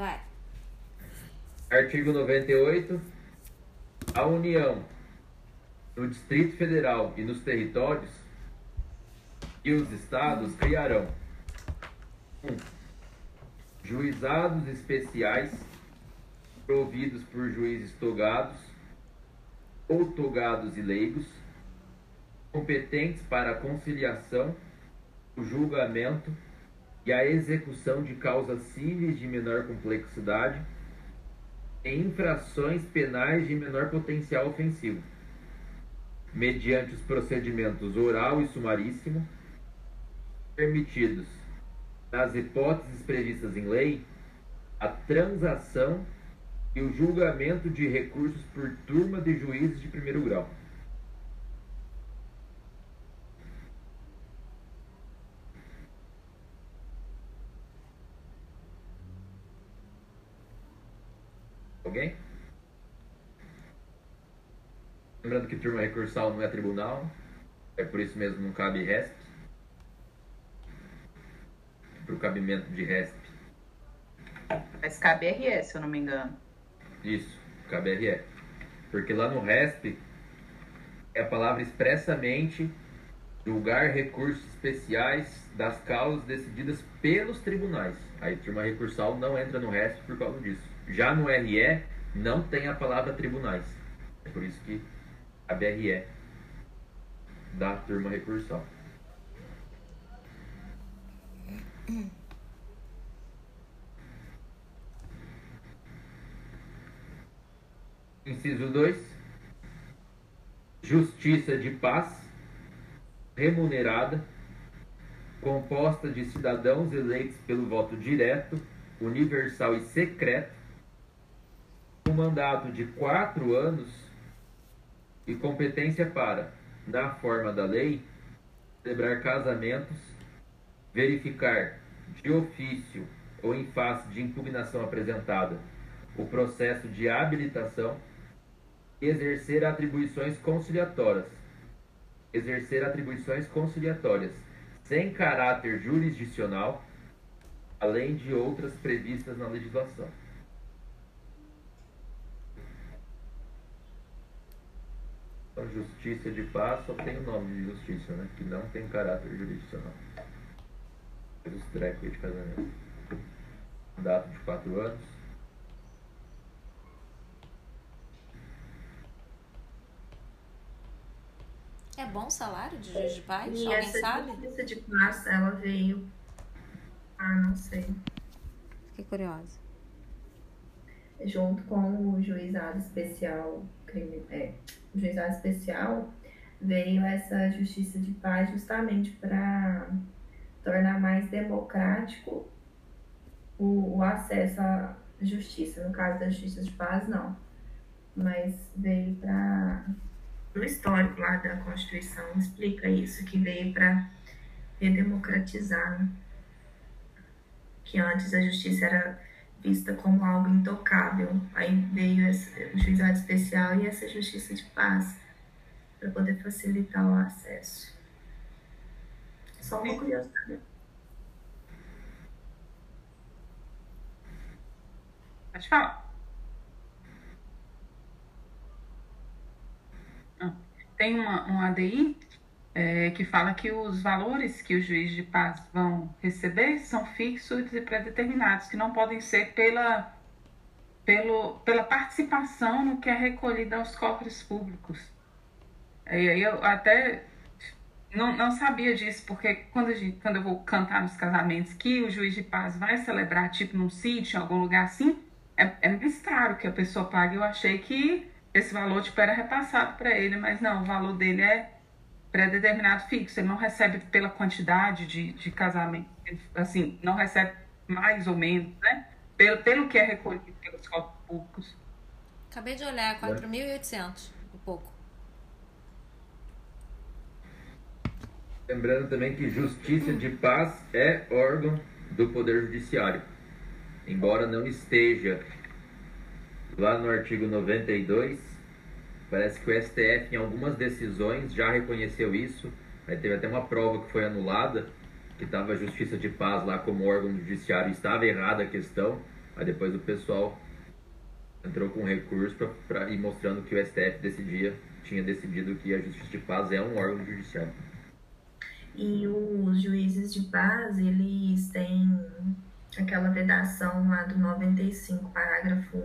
Vai. Artigo 98. A União, no Distrito Federal e nos territórios e os estados criarão 1. Um, juizados especiais providos por juízes togados ou togados e leigos, competentes para a conciliação, o julgamento e a execução de causas cíveis de menor complexidade e infrações penais de menor potencial ofensivo, mediante os procedimentos oral e sumaríssimo, permitidos, nas hipóteses previstas em lei, a transação e o julgamento de recursos por turma de juízes de primeiro grau. Alguém? Lembrando que turma recursal não é tribunal, é por isso mesmo não cabe RESP. Para o cabimento de RESP. Mas cabe RS, se eu não me engano. Isso, KBRE. Porque lá no RESP é a palavra expressamente julgar recursos especiais das causas decididas pelos tribunais. Aí turma recursal não entra no RESP por causa disso. Já no RE não tem a palavra tribunais. É por isso que a BRE da turma recursal. Inciso 2. Justiça de paz remunerada, composta de cidadãos eleitos pelo voto direto, universal e secreto, um mandato de quatro anos e competência para, na forma da lei, celebrar casamentos, verificar de ofício ou em face de impugnação apresentada o processo de habilitação exercer atribuições conciliatórias. Exercer atribuições conciliatórias sem caráter jurisdicional, além de outras previstas na legislação. Então, justiça de paz só tem o nome de justiça, né? Que não tem caráter jurisdicional. Os trecos de casamento. Data de quatro anos. É bom o salário de juiz de paz? E Alguém essa sabe? justiça de paz, ela veio. Ah, não sei. Fiquei curiosa. Junto com o juizado especial, crime, é, juizado especial, veio essa justiça de paz justamente para tornar mais democrático o, o acesso à justiça. No caso da justiça de paz, não. Mas veio para no histórico lá da Constituição explica isso, que veio para redemocratizar, né? que antes a justiça era vista como algo intocável, aí veio esse, o juizado especial e essa justiça de paz para poder facilitar o acesso. Só uma curiosidade. Pode falar. tem uma, um ADI é, que fala que os valores que o juiz de paz vão receber são fixos e pré-determinados, que não podem ser pela, pelo, pela participação no que é recolhido aos cofres públicos. E eu até não, não sabia disso, porque quando, gente, quando eu vou cantar nos casamentos que o juiz de paz vai celebrar, tipo num sítio, em algum lugar assim, é, é mais caro que a pessoa pague. Eu achei que esse valor tipo, era repassado para ele, mas não, o valor dele é pré-determinado fixo, ele não recebe pela quantidade de, de casamento, assim, não recebe mais ou menos, né? Pelo, pelo que é recolhido pelos cofres públicos. Acabei de olhar, 4.800, um pouco. Lembrando também que justiça de paz é órgão do Poder Judiciário, embora não esteja lá no artigo 92, parece que o STF em algumas decisões já reconheceu isso. Aí teve até uma prova que foi anulada, que estava a Justiça de Paz lá como órgão judiciário, estava errada a questão. Aí depois o pessoal entrou com recurso para ir mostrando que o STF decidia, tinha decidido que a Justiça de Paz é um órgão judiciário. E os juízes de paz, eles têm aquela vedação lá do 95, parágrafo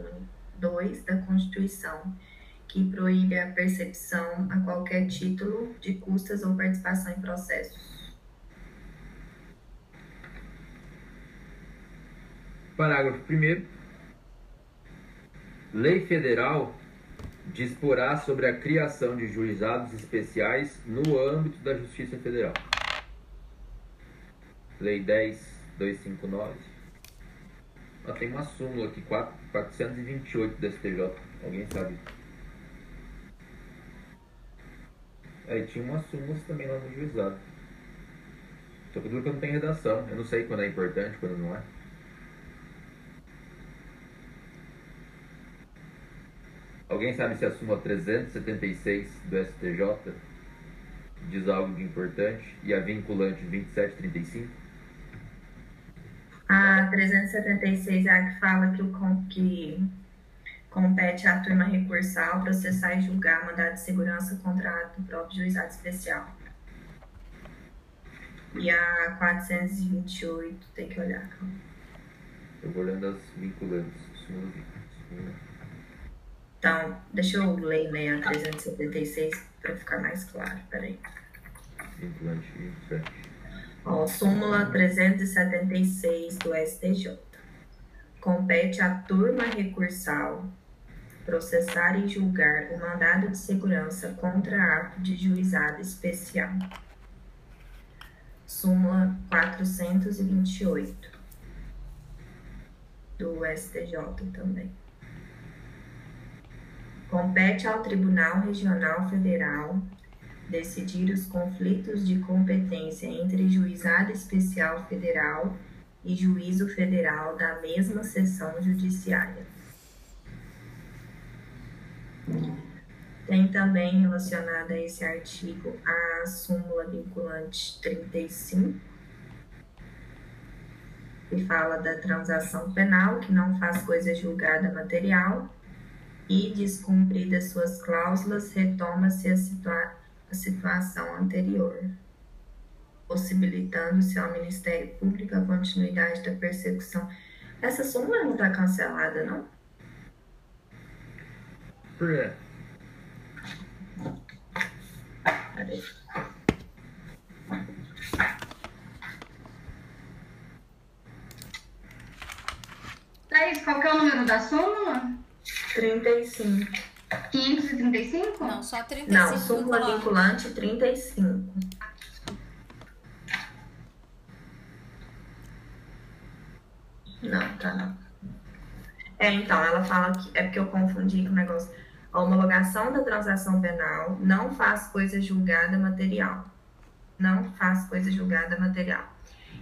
2 da Constituição, que proíbe a percepção a qualquer título de custas ou participação em processos. Parágrafo 1 Lei federal disporá sobre a criação de juizados especiais no âmbito da Justiça Federal. Lei 10.259. Ah, tem uma súmula aqui, 4, 428 do STJ. Alguém sabe? Aí tinha uma súmula também lá no juizado. Só que duro que não tem redação. Eu não sei quando é importante, quando não é. Alguém sabe se a súmula 376 do STJ diz algo de importante e a vinculante 2735? A 376 é a que fala que, o, que compete à turma recursal processar e julgar mandado de segurança contra ato do próprio juizado especial. E a 428, tem que olhar, calma. Eu vou olhando as vinculantes. Então, deixa eu ler né, a 376 para ficar mais claro. Peraí. Vinculante 27. Ó, súmula 376 do STJ. Compete à turma recursal processar e julgar o mandado de segurança contra ato de juizado especial. Súmula 428 do STJ também. Compete ao Tribunal Regional Federal decidir os conflitos de competência entre juizado especial federal e juízo federal da mesma seção judiciária. Tem também relacionada a esse artigo a súmula vinculante 35, que fala da transação penal que não faz coisa julgada material e descumpridas suas cláusulas, retoma-se a situação a situação anterior, possibilitando-se ao Ministério Público a continuidade da persecução. Essa súmula não está cancelada, não? Por quê? Peraí. Thaís, qual que é o número da súmula? 35. 535? Não, só 35. Não, súmula vinculante. vinculante 35. Não, tá não. É, então, ela fala que é porque eu confundi com o negócio. A homologação da transação penal não faz coisa julgada material. Não faz coisa julgada material.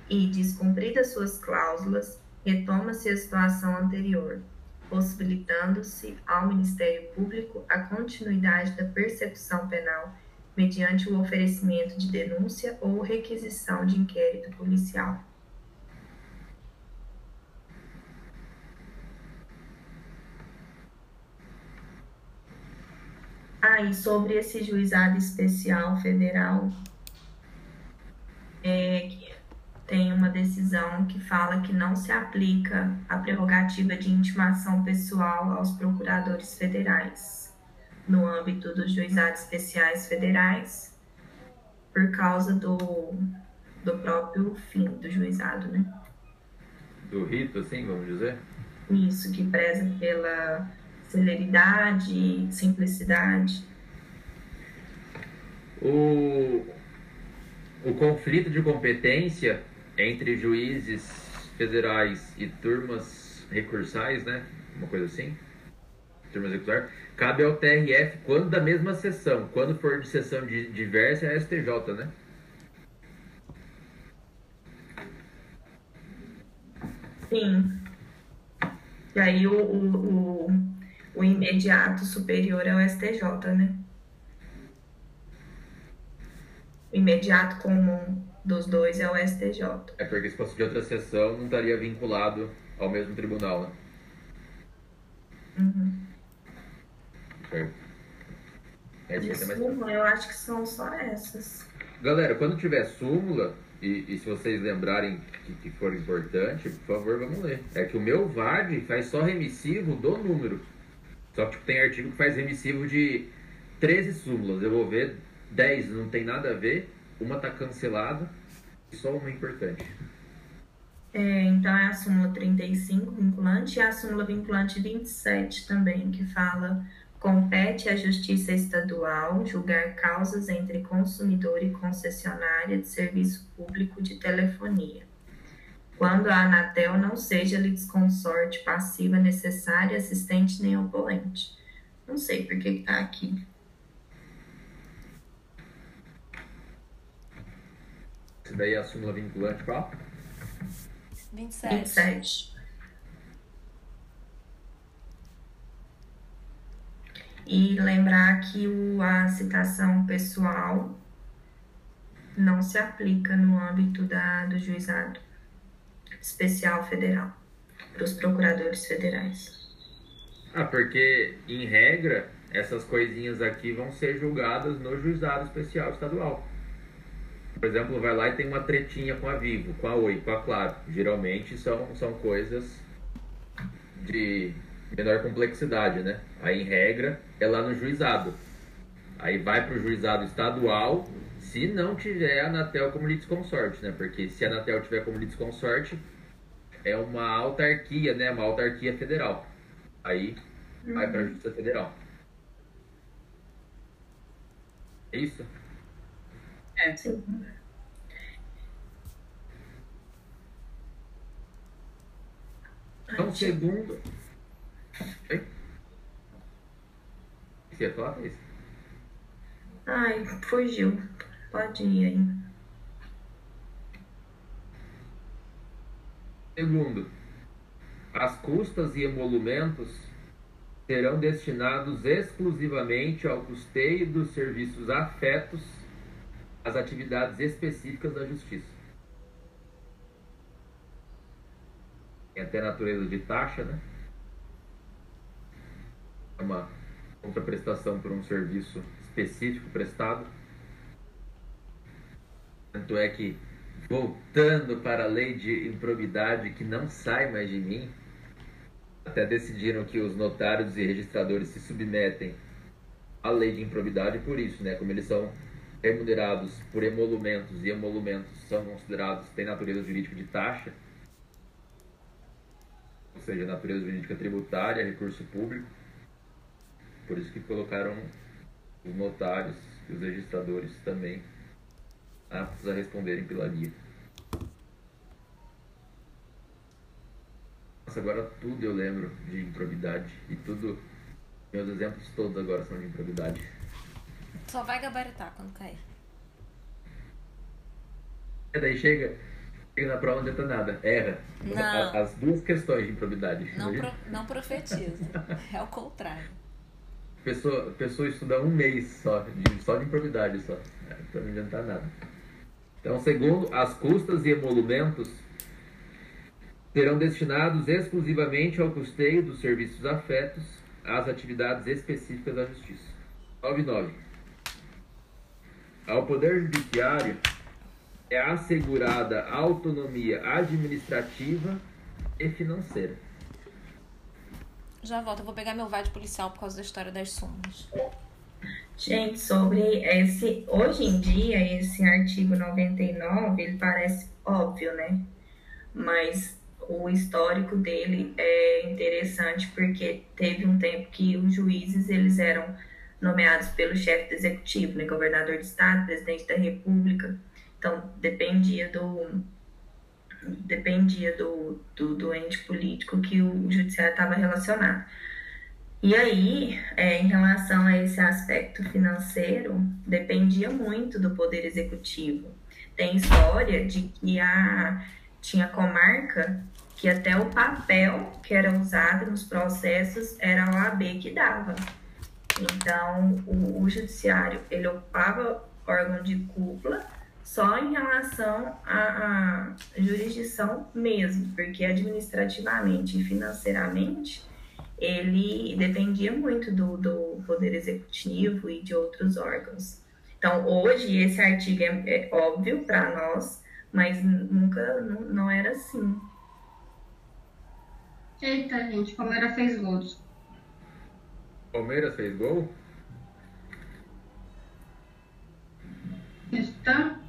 E, descumpridas suas cláusulas, retoma-se a situação anterior, possibilitando-se ao Ministério Público a continuidade da persecução penal mediante o oferecimento de denúncia ou requisição de inquérito policial. Ah, e sobre esse juizado especial federal, é, tem uma decisão que fala que não se aplica a prerrogativa de intimação pessoal aos procuradores federais no âmbito dos juizados especiais federais por causa do, do próprio fim do juizado, né? Do rito, assim, vamos dizer? Isso, que preza pela celeridade, simplicidade. O, o conflito de competência entre juízes federais e turmas recursais, né? Uma coisa assim. Turmas recursais. Cabe ao TRF quando da mesma sessão. Quando for de sessão de, diversa, é a STJ, né? Sim. E aí o, o, o, o imediato superior é o STJ, né? O imediato comum dos dois é o STJ. É porque se fosse de outra sessão, não estaria vinculado ao mesmo tribunal, né? Uhum. Certo. É, De mais- súmula, eu acho que são só essas. Galera, quando tiver súmula, e, e se vocês lembrarem que, que for importante, por favor, vamos ler. É que o meu VAD faz só remissivo do número. Só que tipo, tem artigo que faz remissivo de 13 súmulas. Eu vou ver 10 não tem nada a ver, uma tá cancelada e só uma é importante. É, então é a súmula 35 vinculante e a súmula vinculante 27 também, que fala compete à Justiça Estadual julgar causas entre consumidor e concessionária de serviço público de telefonia. Quando a Anatel não seja litisconsorte passiva necessária, assistente nem opolente. Não sei por que que tá aqui. Essa daí é a súmula vinculante qual? 27. 27. E lembrar que o, a citação pessoal não se aplica no âmbito da, do juizado especial federal, para os procuradores federais. Ah, porque em regra, essas coisinhas aqui vão ser julgadas no juizado especial estadual. Por exemplo, vai lá e tem uma tretinha com a Vivo, com a Oi, com a Claro. Geralmente são, são coisas de menor complexidade, né? Aí, em regra, é lá no juizado. Aí vai para o juizado estadual, se não tiver a Anatel como litisconsorte, né? Porque se a Anatel tiver como litisconsorte, é uma autarquia, né? Uma autarquia federal. Aí vai para a Justiça Federal. É isso? É. Sim. Então, segundo. Oi? Que você ia falar, Thaís? Ai, fugiu. Pode ir aí. Segundo, as custas e emolumentos serão destinados exclusivamente ao custeio dos serviços afetos às atividades específicas da Justiça. Tem até natureza de taxa, né? É uma contraprestação por um serviço específico prestado. Tanto é que, voltando para a lei de improbidade que não sai mais de mim, até decidiram que os notários e registradores se submetem à lei de improbidade por isso, né? Como eles são remunerados por emolumentos e emolumentos são considerados, têm natureza jurídica de taxa, ou seja, natureza jurídica tributária, recurso público. Por isso que colocaram os notários e os registradores também aptos a responderem pela guia. Nossa, agora tudo eu lembro de improbidade. E tudo. Meus exemplos todos agora são de improbidade. Só vai gabaritar quando cair. E daí chega, chega na prova não adianta nada. Erra. Não. As duas questões de improbidade. Não, pro- não profetiza. É o contrário. Pessoa, pessoa estuda um mês só, de, só de improbidade só. É, pra não adiantar nada. Então, segundo, as custas e emolumentos serão destinados exclusivamente ao custeio dos serviços afetos às atividades específicas da Justiça. 99. Ao Poder Judiciário é assegurada autonomia administrativa e financeira. Já volto, eu vou pegar meu VAD policial por causa da história das súmulas. Gente, sobre esse. Hoje em dia, esse artigo 99, ele parece óbvio, né? Mas o histórico dele é interessante porque teve um tempo que os juízes eles eram nomeados pelo chefe do executivo, né? Governador de estado, presidente da república. Então, dependia do dependia do, do, do ente político que o judiciário estava relacionado. E aí, é, em relação a esse aspecto financeiro, dependia muito do poder executivo. Tem história de que a, tinha comarca que até o papel que era usado nos processos era a OAB que dava. Então, o, o judiciário, ele ocupava órgão de cúpula só em relação à, à jurisdição mesmo, porque administrativamente e financeiramente ele dependia muito do, do poder executivo e de outros órgãos. Então, hoje, esse artigo é, é óbvio para nós, mas nunca, não, não era assim. Eita, gente, Palmeiras fez gols. Palmeiras fez gol? Está?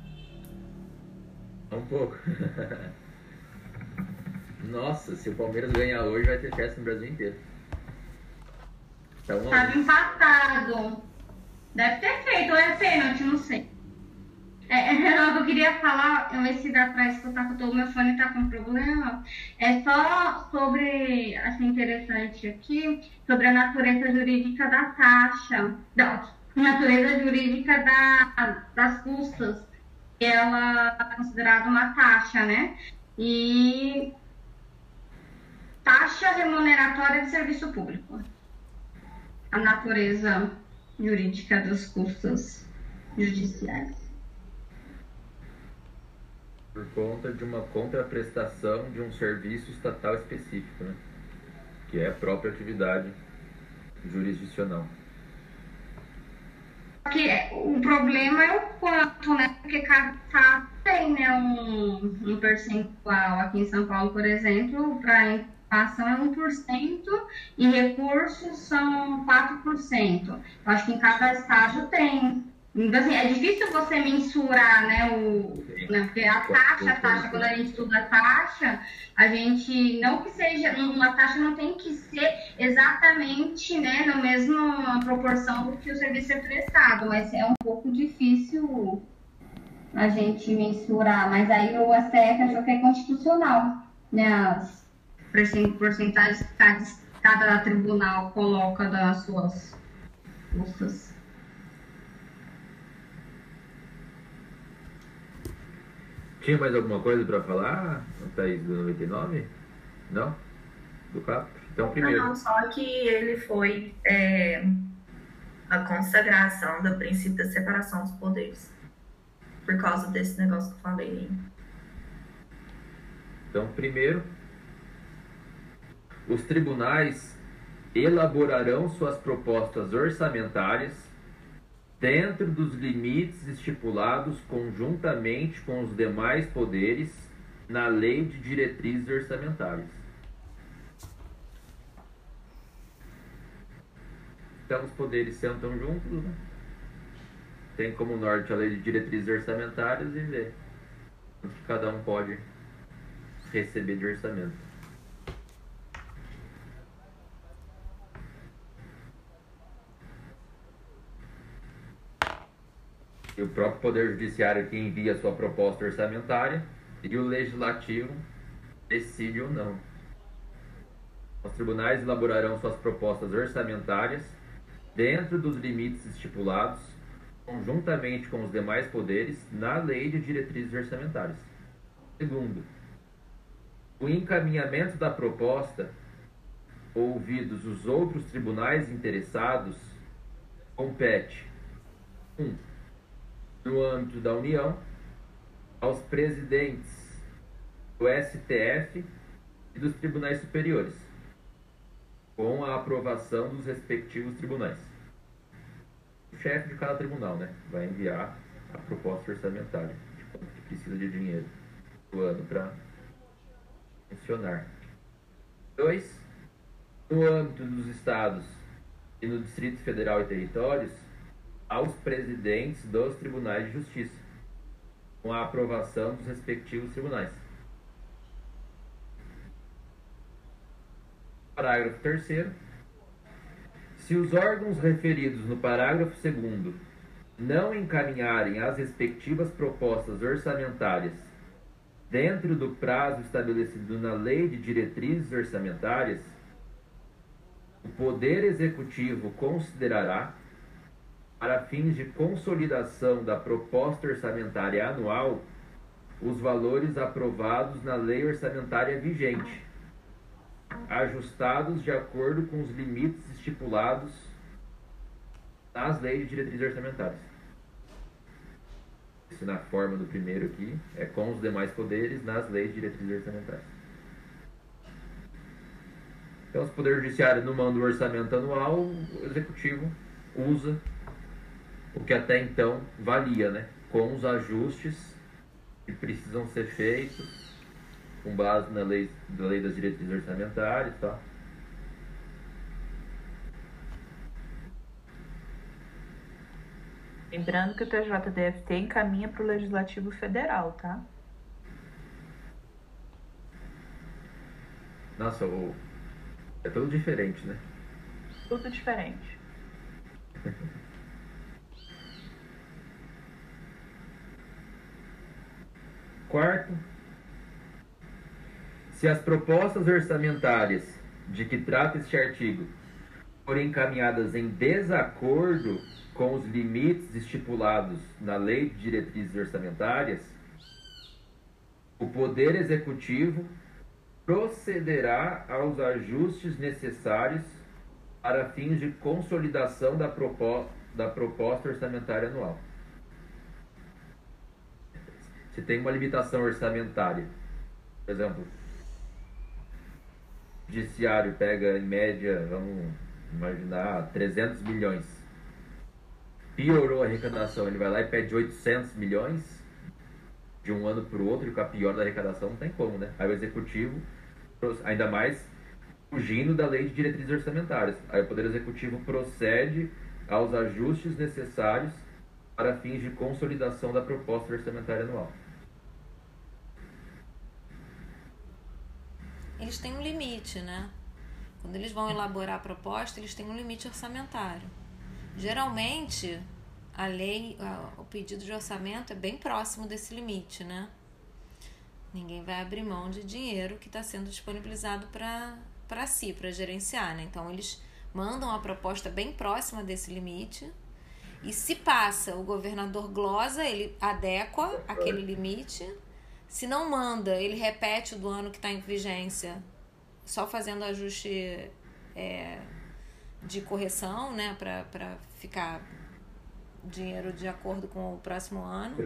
Um pouco. Nossa, se o Palmeiras ganhar hoje, vai ter festa no Brasil inteiro. Tá a um. Tava empatado. Deve ter feito, ou é pênalti, não sei. É, é, eu queria falar, esse dá pra escutar que o meu fone tá com problema. É só sobre, achei interessante aqui, sobre a natureza jurídica da taxa, da natureza jurídica da, das custas, ela é considerada uma taxa, né? E taxa remuneratória de serviço público. A natureza jurídica dos custos judiciais. Por conta de uma contraprestação de um serviço estatal específico, né? Que é a própria atividade jurisdicional. que o problema é o quanto, né? Porque cada estado tem né, um, um percentual. Aqui em São Paulo, por exemplo, para inflação é 1% e recursos são 4%. Eu acho que em cada estágio tem. Então, assim, é difícil você mensurar, né, o, né, porque a taxa, a taxa, quando a gente estuda a taxa, a gente, não que seja, uma taxa não tem que ser exatamente, né, na mesma proporção do que o serviço é prestado, mas é um pouco difícil a gente mensurar, mas aí o STF achou que é constitucional, né, as porcentagens que cada, cada tribunal coloca das suas custas. Tinha mais alguma coisa para falar, Thaís, do 99? Não? Do CAP? Então, primeiro. Não, só que ele foi é, a consagração do princípio da separação dos poderes. Por causa desse negócio que eu falei. Então, primeiro, os tribunais elaborarão suas propostas orçamentárias dentro dos limites estipulados conjuntamente com os demais poderes na Lei de Diretrizes Orçamentárias. Então, os poderes sentam juntos, né? tem como norte a Lei de Diretrizes Orçamentárias e vê o que cada um pode receber de orçamento. E o próprio Poder Judiciário que envia sua proposta orçamentária e o Legislativo decide ou não. Os tribunais elaborarão suas propostas orçamentárias dentro dos limites estipulados, conjuntamente com os demais poderes, na Lei de Diretrizes Orçamentárias. Segundo, o encaminhamento da proposta, ouvidos os outros tribunais interessados, compete 1. Um, no âmbito da União, aos presidentes do STF e dos tribunais superiores, com a aprovação dos respectivos tribunais. O chefe de cada tribunal né, vai enviar a proposta orçamentária de quanto que precisa de dinheiro do ano para funcionar. Dois, no âmbito dos estados e no Distrito Federal e territórios, aos presidentes dos tribunais de justiça, com a aprovação dos respectivos tribunais. Parágrafo 3. Se os órgãos referidos no parágrafo 2 não encaminharem as respectivas propostas orçamentárias dentro do prazo estabelecido na Lei de Diretrizes Orçamentárias, o Poder Executivo considerará para fins de consolidação da proposta orçamentária anual os valores aprovados na lei orçamentária vigente, ajustados de acordo com os limites estipulados nas leis de diretrizes orçamentárias. Isso na forma do primeiro aqui é com os demais poderes nas leis de diretrizes orçamentárias. Então, se o Poder Judiciário não manda o orçamento anual, o Executivo usa o que até então valia, né? Com os ajustes que precisam ser feitos com base na lei, na lei das diretrizes orçamentárias e tal. Lembrando que o TJDFT encaminha para o Legislativo Federal, tá? Nossa, é tudo diferente, né? Tudo diferente. Quarto, se as propostas orçamentárias de que trata este artigo forem encaminhadas em desacordo com os limites estipulados na Lei de Diretrizes Orçamentárias, o Poder Executivo procederá aos ajustes necessários para fins de consolidação da, propo da proposta orçamentária anual. Se tem uma limitação orçamentária, por exemplo, o judiciário pega em média, vamos imaginar, 300 milhões. Piorou a arrecadação, ele vai lá e pede 800 milhões de um ano para o outro, e com a pior da arrecadação não tem como, né? Aí o executivo, ainda mais fugindo da lei de diretrizes orçamentárias. Aí o Poder Executivo procede aos ajustes necessários para fins de consolidação da proposta orçamentária anual. Eles têm um limite, né? Quando eles vão elaborar a proposta, eles têm um limite orçamentário. Geralmente, a lei, o pedido de orçamento é bem próximo desse limite, né? Ninguém vai abrir mão de dinheiro que está sendo disponibilizado para si, para gerenciar, né? Então, eles mandam a proposta bem próxima desse limite. E se passa, o governador glosa, ele adequa aquele limite. Se não manda, ele repete o do ano que está em vigência, só fazendo ajuste é, de correção, né? Para ficar dinheiro de acordo com o próximo ano.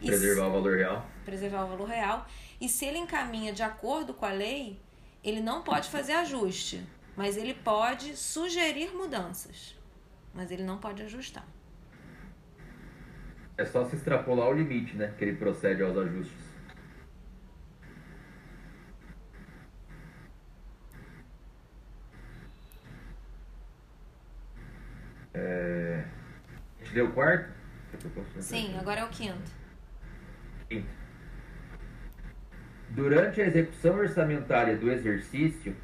Preservar se, o valor real. Preservar o valor real. E se ele encaminha de acordo com a lei, ele não pode fazer ajuste, mas ele pode sugerir mudanças. Mas ele não pode ajustar. É só se extrapolar o limite, né? Que ele procede aos ajustes. É... A gente deu o quarto? Sim, agora é o quinto. Quinto. Durante a execução orçamentária do exercício,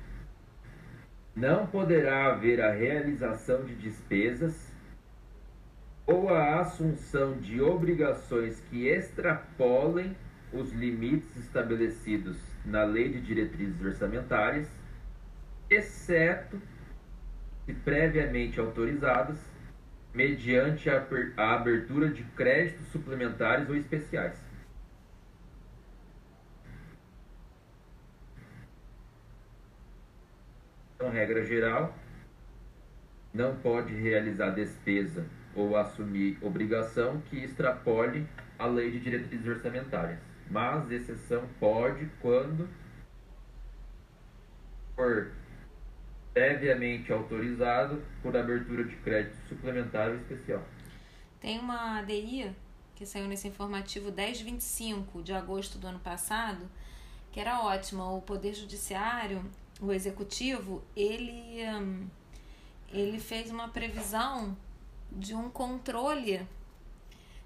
não poderá haver a realização de despesas ou a assunção de obrigações que extrapolem os limites estabelecidos na Lei de Diretrizes Orçamentárias, exceto se previamente autorizadas, mediante a abertura de créditos suplementares ou especiais. Então, regra geral, não pode realizar despesa ou assumir obrigação que extrapole a lei de diretrizes orçamentárias. Mas exceção pode quando for previamente autorizado por abertura de crédito suplementar ou especial. Tem uma ADI que saiu nesse informativo 1025 de agosto do ano passado, que era ótima. O Poder Judiciário, o Executivo, ele, hum, ele fez uma previsão de um controle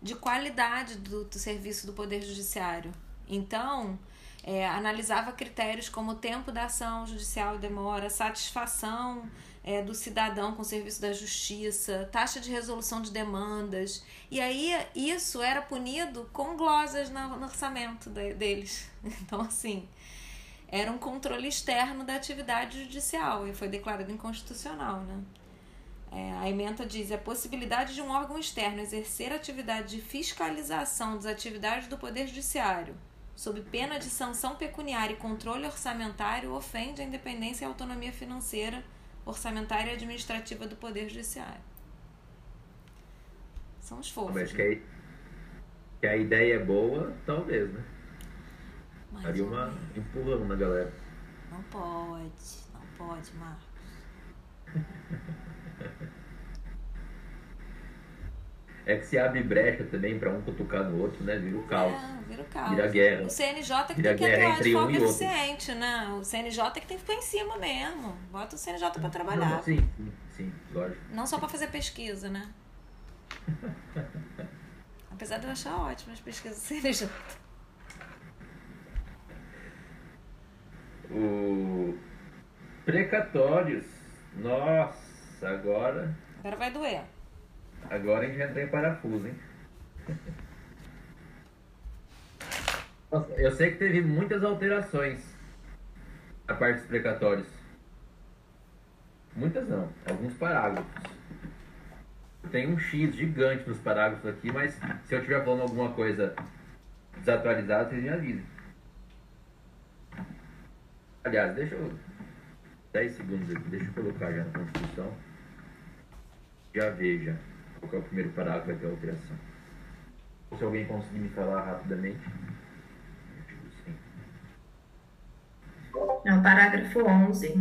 de qualidade do, do serviço do Poder Judiciário. Então, é, analisava critérios como tempo da ação judicial demora, satisfação é, do cidadão com o serviço da justiça, taxa de resolução de demandas. E aí isso era punido com glosas no, no orçamento de, deles. Então, assim, era um controle externo da atividade judicial e foi declarado inconstitucional, né? É, a emenda diz a possibilidade de um órgão externo exercer atividade de fiscalização das atividades do Poder Judiciário, sob pena de sanção pecuniária e controle orçamentário, ofende a independência e a autonomia financeira, orçamentária e administrativa do Poder Judiciário. São os fofos. Mas que a, que a ideia é boa, talvez, né? Mais Daria uma menos. empurrão na galera. Não pode, não pode, Marcos. É que se abre brecha também para um cutucar no outro, né? Vira o caos. É, vira o caos. Vira guerra. O CNJ que Vira tem que atuar de um forma outro. eficiente, né? O CNJ que tem que ficar em cima mesmo. Bota o CNJ pra trabalhar. Não, sim, sim, sim, lógico. Não só pra fazer pesquisa, né? Apesar de eu achar ótimas as pesquisas do CNJ. O precatórios. Nossa, agora, Agora vai doer. Agora entra em parafuso, hein? Nossa, eu sei que teve muitas alterações na parte dos precatórios. Muitas não, alguns parágrafos. Tem um X gigante nos parágrafos aqui, mas se eu estiver falando alguma coisa desatualizada, vocês me avisem. Aliás, deixa eu. 10 segundos aqui, deixa eu colocar já na Constituição. Já veja qual é o primeiro parágrafo ter alteração. Se alguém conseguir me falar rapidamente. 100. É o parágrafo 11.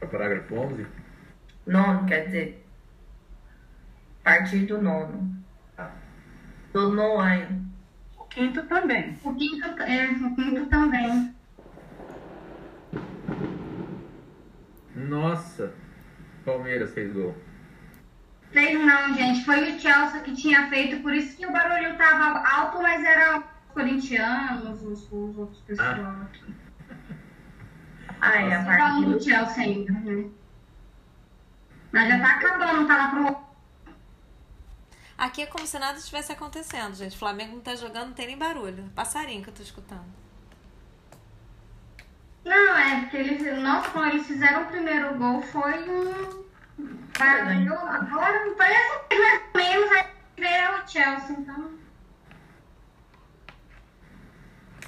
É o parágrafo 11? Nono, quer dizer, a partir do nono. Do nono. O quinto também. O quinto, é, o quinto também. Nossa! Palmeiras fez gol. Fez não, gente. Foi o Chelsea que tinha feito, por isso que o barulho tava alto, mas era os corintianos, os, os outros pessoal aqui. Ah, é a partir do Chelsea ainda, né? Mas já tá acabando, tá lá pro. Aqui é como se nada estivesse acontecendo, gente. O Flamengo não tá jogando, não tem nem barulho. Passarinho que eu tô escutando. Não, é porque eles. Nossa, quando eles fizeram o primeiro gol foi um. Barulho. Agora parece que mais ou menos vai ver o Chelsea, então.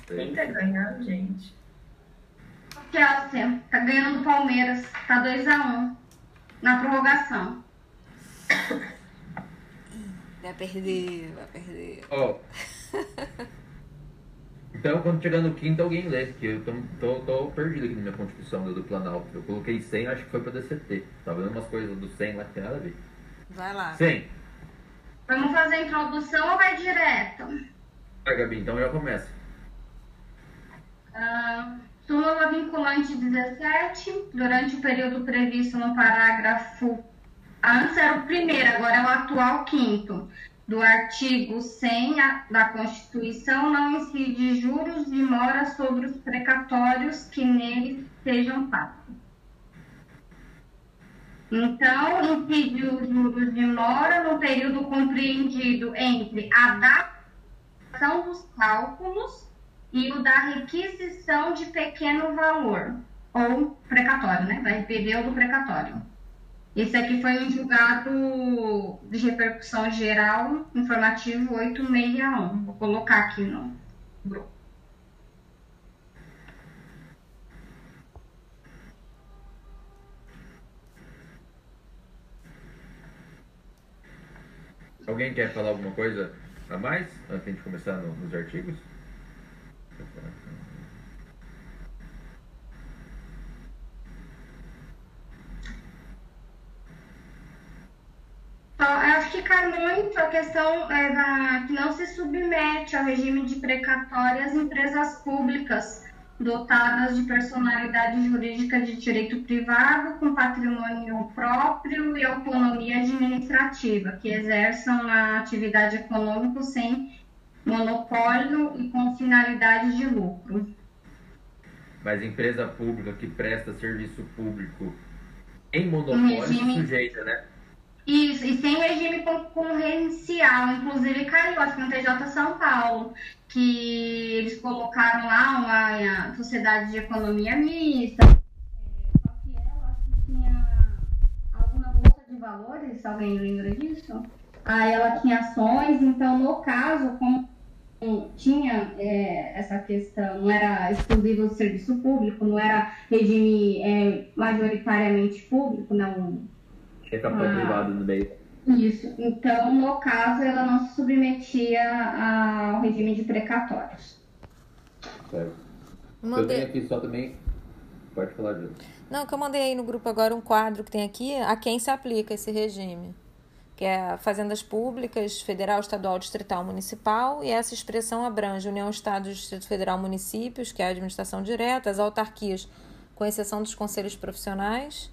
Quem tá ganhando, gente? O Chelsea tá ganhando do Palmeiras, tá 2x1 na prorrogação. Vai perder, vai perder. Ó. Então, quando chegar no quinto, alguém lê, porque eu tô, tô, tô perdido aqui na minha Constituição do, do Planalto. Eu coloquei 100, acho que foi pra DCT. Tava vendo umas coisas do 100 lá que tem nada a ver. Vai lá. 100. Vamos fazer a introdução ou vai direto? Vai, Gabi, então já começa. Ah, súmula vinculante 17, durante o período previsto no parágrafo. Antes era o primeiro, agora é o atual quinto. Do artigo 100 a- da Constituição, não incide juros de mora sobre os precatórios que neles sejam pagos. Então, incide os juros de mora no período compreendido entre a datação dos cálculos e o da requisição de pequeno valor, ou precatório, né? Vai pedir o do precatório. Esse aqui foi um julgado de repercussão geral, informativo 861. Vou colocar aqui no grupo. Alguém quer falar alguma coisa a mais antes de começar no- nos artigos? Acho que cai muito a questão é, da, que não se submete ao regime de precatória as empresas públicas dotadas de personalidade jurídica de direito privado, com patrimônio próprio e autonomia administrativa, que exerçam a atividade econômica sem monopólio e com finalidade de lucro. Mas empresa pública que presta serviço público em monopólio se regime- sujeita, né? Isso, e sem regime concorrencial, inclusive caiu, no TJ São Paulo, que eles colocaram lá uma, sociedade de economia mista. É, Só que ela tinha alguma bolsa de valores, alguém lembra disso? Aí ela tinha ações, então no caso, como tinha é, essa questão, não era exclusivo do serviço público, não era regime é, majoritariamente público, não Tem capital Ah. privado no meio. isso. Então, no caso, ela não se submetia ao regime de precatórios. Certo. Mandei... Eu tenho aqui só também. Pode falar, Júlio. Não, que eu mandei aí no grupo agora um quadro que tem aqui a quem se aplica esse regime. Que é Fazendas Públicas, Federal, Estadual, Distrital, Municipal, e essa expressão abrange União, Estado, Distrito Federal, Municípios, que é a administração direta, as autarquias, com exceção dos conselhos profissionais,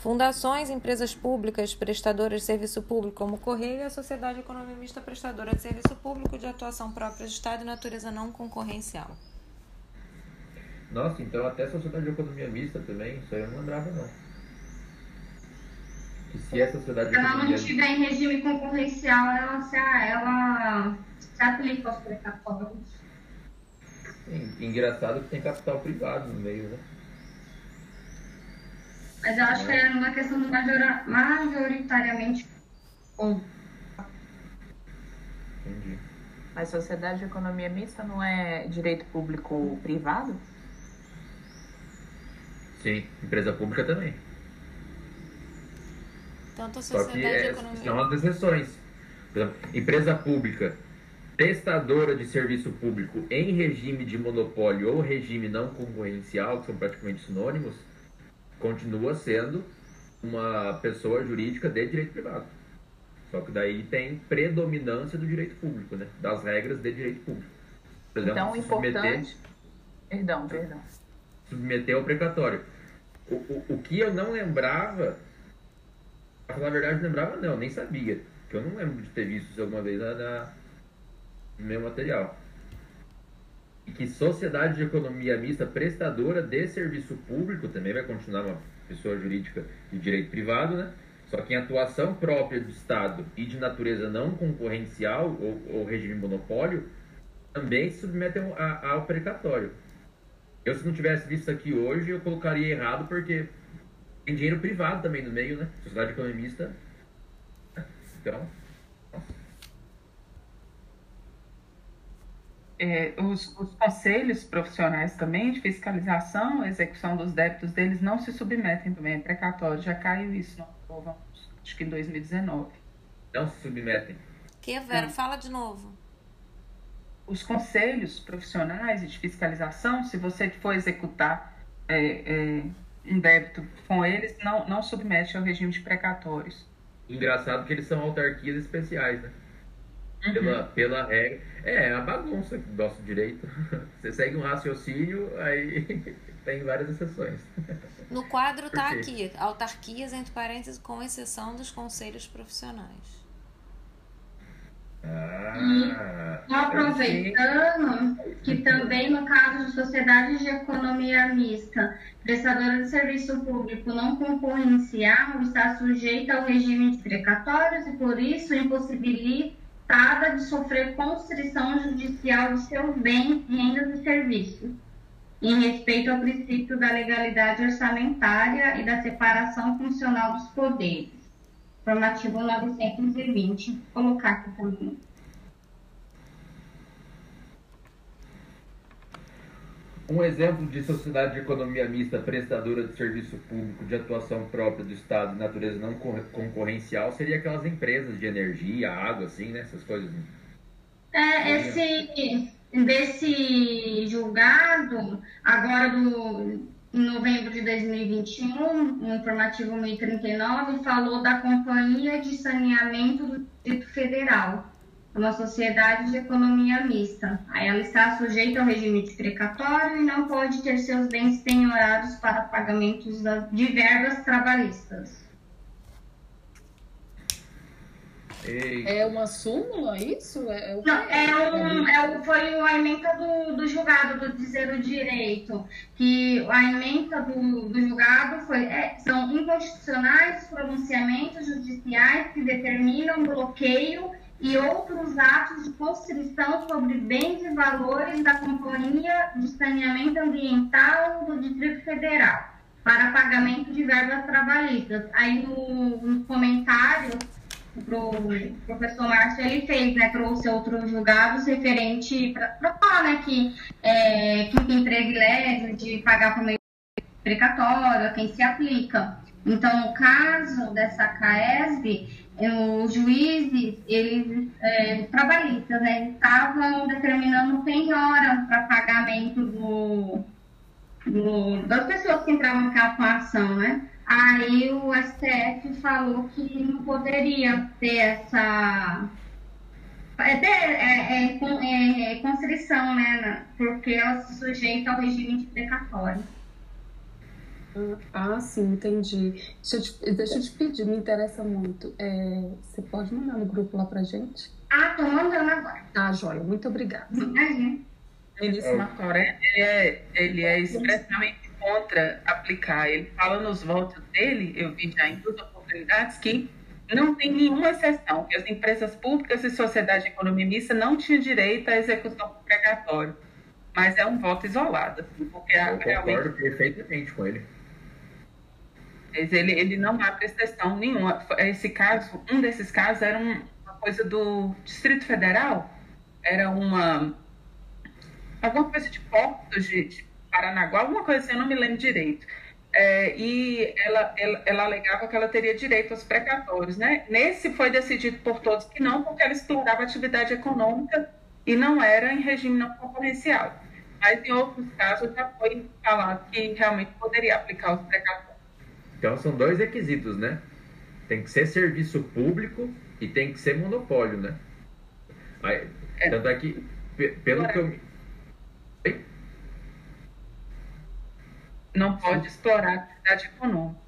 fundações, empresas públicas, prestadoras de serviço público, como o Correio, e a Sociedade Econômica Mista Prestadora de Serviço Público de atuação própria de Estado e natureza não concorrencial. Nossa, então até a sociedade de economia mista também, isso aí eu não lembrava não. Que se a sociedade de ela economia... não estiver em regime concorrencial, ela se, ela se aplica aos precatórios. Engraçado que tem capital privado no meio, né? Mas eu acho que é uma questão do major, majoritariamente. Entendi. Mas sociedade de economia mista não é direito público privado? Sim, empresa pública também. Tanto a sociedade Só que é, economia... são as exceções. Por exemplo, empresa pública prestadora de serviço público em regime de monopólio ou regime não concorrencial, que são praticamente sinônimos, continua sendo uma pessoa jurídica de direito privado. Só que daí tem predominância do direito público, né? Das regras de direito público. Por exemplo, então, importante... Submeter... Perdão, perdão submeter ao precatório. O, o, o que eu não lembrava, pra falar a verdade, não lembrava não, nem sabia. Que eu não lembro de ter visto isso alguma vez na, na, no meu material. E que sociedade de economia mista prestadora de serviço público também vai continuar uma pessoa jurídica de direito privado, né? Só que em atuação própria do Estado e de natureza não concorrencial ou, ou regime monopólio, também se submetem ao precatório. Eu, se não tivesse visto aqui hoje, eu colocaria errado, porque tem dinheiro privado também no meio, né? Sociedade economista. Então. É, os, os, conselhos profissionais também de fiscalização, execução dos débitos deles não se submetem também, é precatório. Já caiu isso no acho que em 2019. Não se submetem. Que, Vera? Não. Fala de novo os conselhos profissionais de fiscalização, se você for executar é, é, um débito com eles, não, não submete ao regime de precatórios. Engraçado que eles são autarquias especiais, né? Uhum. Pela, pela regra. É, é a bagunça do nosso direito. Você segue um raciocínio, aí tem várias exceções. No quadro está aqui, autarquias, entre parênteses, com exceção dos conselhos profissionais. Ah, e aproveitando que também no caso de sociedades de economia mista, prestadora de serviço público não concorrencial está sujeita ao regime de precatórios e por isso impossibilitada de sofrer constrição judicial de seus bens, rendas e serviços, em respeito ao princípio da legalidade orçamentária e da separação funcional dos poderes formativo 920. Vou colocar aqui também. Um exemplo de sociedade de economia mista prestadora de serviço público de atuação própria do Estado de natureza não concorrencial seria aquelas empresas de energia, água, assim, né? Essas coisas. É, esse, desse julgado, agora do, em novembro de 2021, no informativo 1039, falou da Companhia de Saneamento do Distrito Federal, uma sociedade de economia mista. Aí ela está sujeita ao regime de precatório e não pode ter seus bens penhorados para pagamentos de verbas trabalhistas. É uma súmula isso? É, é Não, é um, é, foi a emenda do, do julgado do dizer o direito, que a emenda do, do julgado foi, é, são inconstitucionais pronunciamentos judiciais que determinam bloqueio e outros atos de constrição sobre bens e valores da Companhia de Saneamento Ambiental do Distrito Federal para pagamento de verbas trabalhistas. Aí no, comentário pro professor Márcio, ele fez, né, trouxe outros julgados referente para falar, né, que é, quem tem privilégio de pagar por meio precatório, a quem se aplica. Então, no caso dessa CAESB, os juízes, eles, é, trabalhistas, né, eles estavam determinando penhora para pagamento do, do, das pessoas que entravam com a ação, né? Aí o STF falou que não poderia ter essa é, é, é, é, constrição, né? Porque ela se sujeita ao regime de precatório. Ah, sim, entendi. Deixa eu te, deixa eu te pedir, me interessa muito. É, você pode mandar no grupo lá pra gente? Ah, tô mandando agora. Ah, joia, muito obrigada. Ministro Martoré, ele é, ele é expressamente contra aplicar. Ele fala nos votos dele, eu vi já em duas oportunidades, que não tem nenhuma exceção, que as empresas públicas e sociedade de economia mista não tinham direito à execução precatória. Mas é um voto isolado, assim, porque eu concordo perfeitamente com ele. Mas ele, ele não abre exceção nenhuma. Esse caso, um desses casos era um, uma coisa do Distrito Federal, era uma alguma coisa de portos de, de Paranaguá, alguma coisa assim, eu não me lembro direito. É, e ela, ela, ela, alegava que ela teria direito aos precatórios. Né? Nesse foi decidido por todos que não, porque ela explorava atividade econômica e não era em regime não concorrencial. Mas em outros casos já foi falado que realmente poderia aplicar os precatórios. Então são dois requisitos, né? Tem que ser serviço público e tem que ser monopólio, né? Aí, é. Tanto é que, pelo que eu. Não pode explorar a atividade econômica.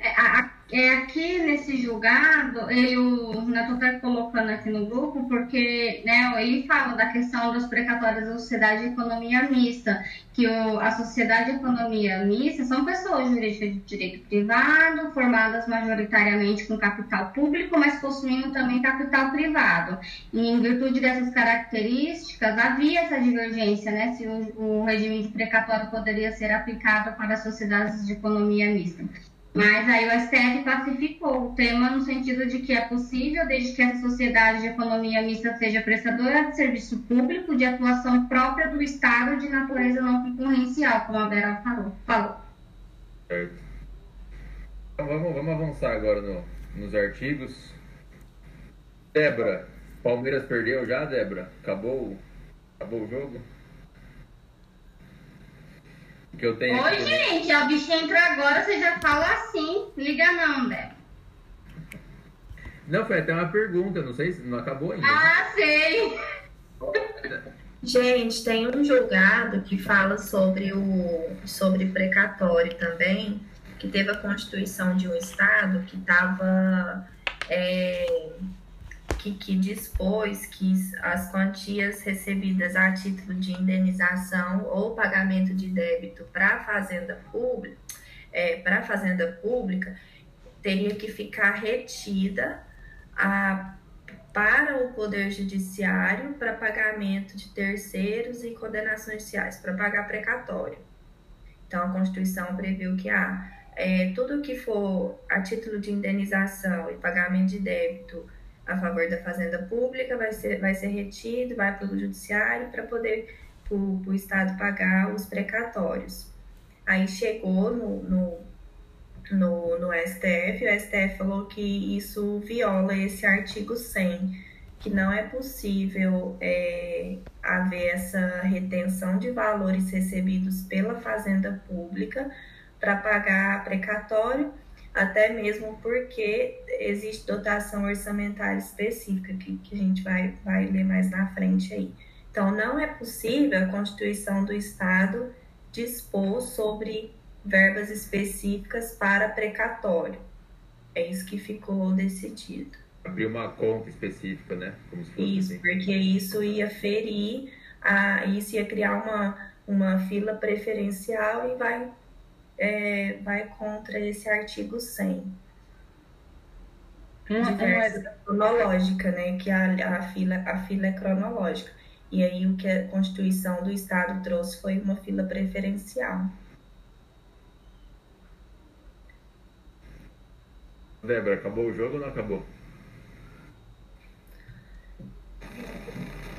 É, a, é, aqui nesse julgado, eu estou até colocando aqui no grupo, porque né, ele fala da questão dos precatórios da sociedade de economia mista, que o, a sociedade de economia mista são pessoas jurídicas de direito privado, formadas majoritariamente com capital público, mas possuindo também capital privado. E em virtude dessas características, havia essa divergência, né, se o, o regime de precatório poderia ser aplicado para sociedades de economia mista. Mas aí o STF pacificou o tema no sentido de que é possível, desde que a sociedade de economia mista seja prestadora de serviço público de atuação própria do Estado de natureza não concorrencial, como a Vera falou. falou. Certo. Então vamos, vamos avançar agora no, nos artigos. Débora, Palmeiras perdeu já, Débora? Acabou, acabou o jogo? Que eu tenho. Oi, gente, a bicha entra agora, você já fala assim. Liga não, Débora. Não, foi até uma pergunta, não sei se não acabou ainda. Ah, sei. Gente, tem um julgado que fala sobre o sobre precatório também, que teve a constituição de um estado que estava é, que, que dispôs que as quantias recebidas a título de indenização ou pagamento de débito para a fazenda pública, é, para a fazenda pública, teria que ficar retida a, para o Poder Judiciário para pagamento de terceiros e condenações judiciais, para pagar precatório. Então, a Constituição previu que há é, tudo que for a título de indenização e pagamento de débito a favor da fazenda pública, vai ser, vai ser retido, vai para o judiciário para poder o Estado pagar os precatórios. Aí chegou no, no, no, no STF, o STF falou que isso viola esse artigo 100, que não é possível é, haver essa retenção de valores recebidos pela fazenda pública para pagar precatório até mesmo porque existe dotação orçamentária específica que, que a gente vai, vai ler mais na frente aí. Então, não é possível a Constituição do Estado dispor sobre verbas específicas para precatório. É isso que ficou decidido. Abrir uma conta específica, né? isso, assim. porque isso ia ferir, a, isso ia criar uma, uma fila preferencial e vai é, vai contra esse artigo 100. Uma, uma cronológica, né? Que a, a, fila, a fila é cronológica. E aí o que a Constituição do Estado trouxe foi uma fila preferencial. Débora, acabou o jogo ou não acabou?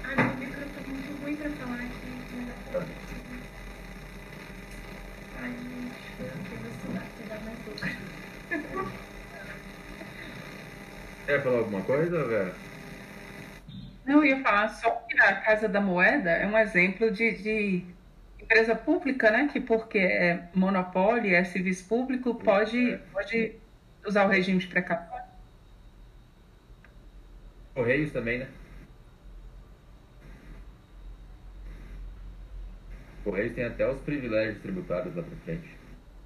Ah, meu microfone é muito ruim pra falar aqui. Quer falar alguma coisa, Vera? Eu ia falar só que a Casa da Moeda é um exemplo de, de empresa pública, né? Que porque é monopólio, é serviço público, pode, pode usar o regime de precatório. Correios também, né? Correios tem até os privilégios tributários lá pra frente.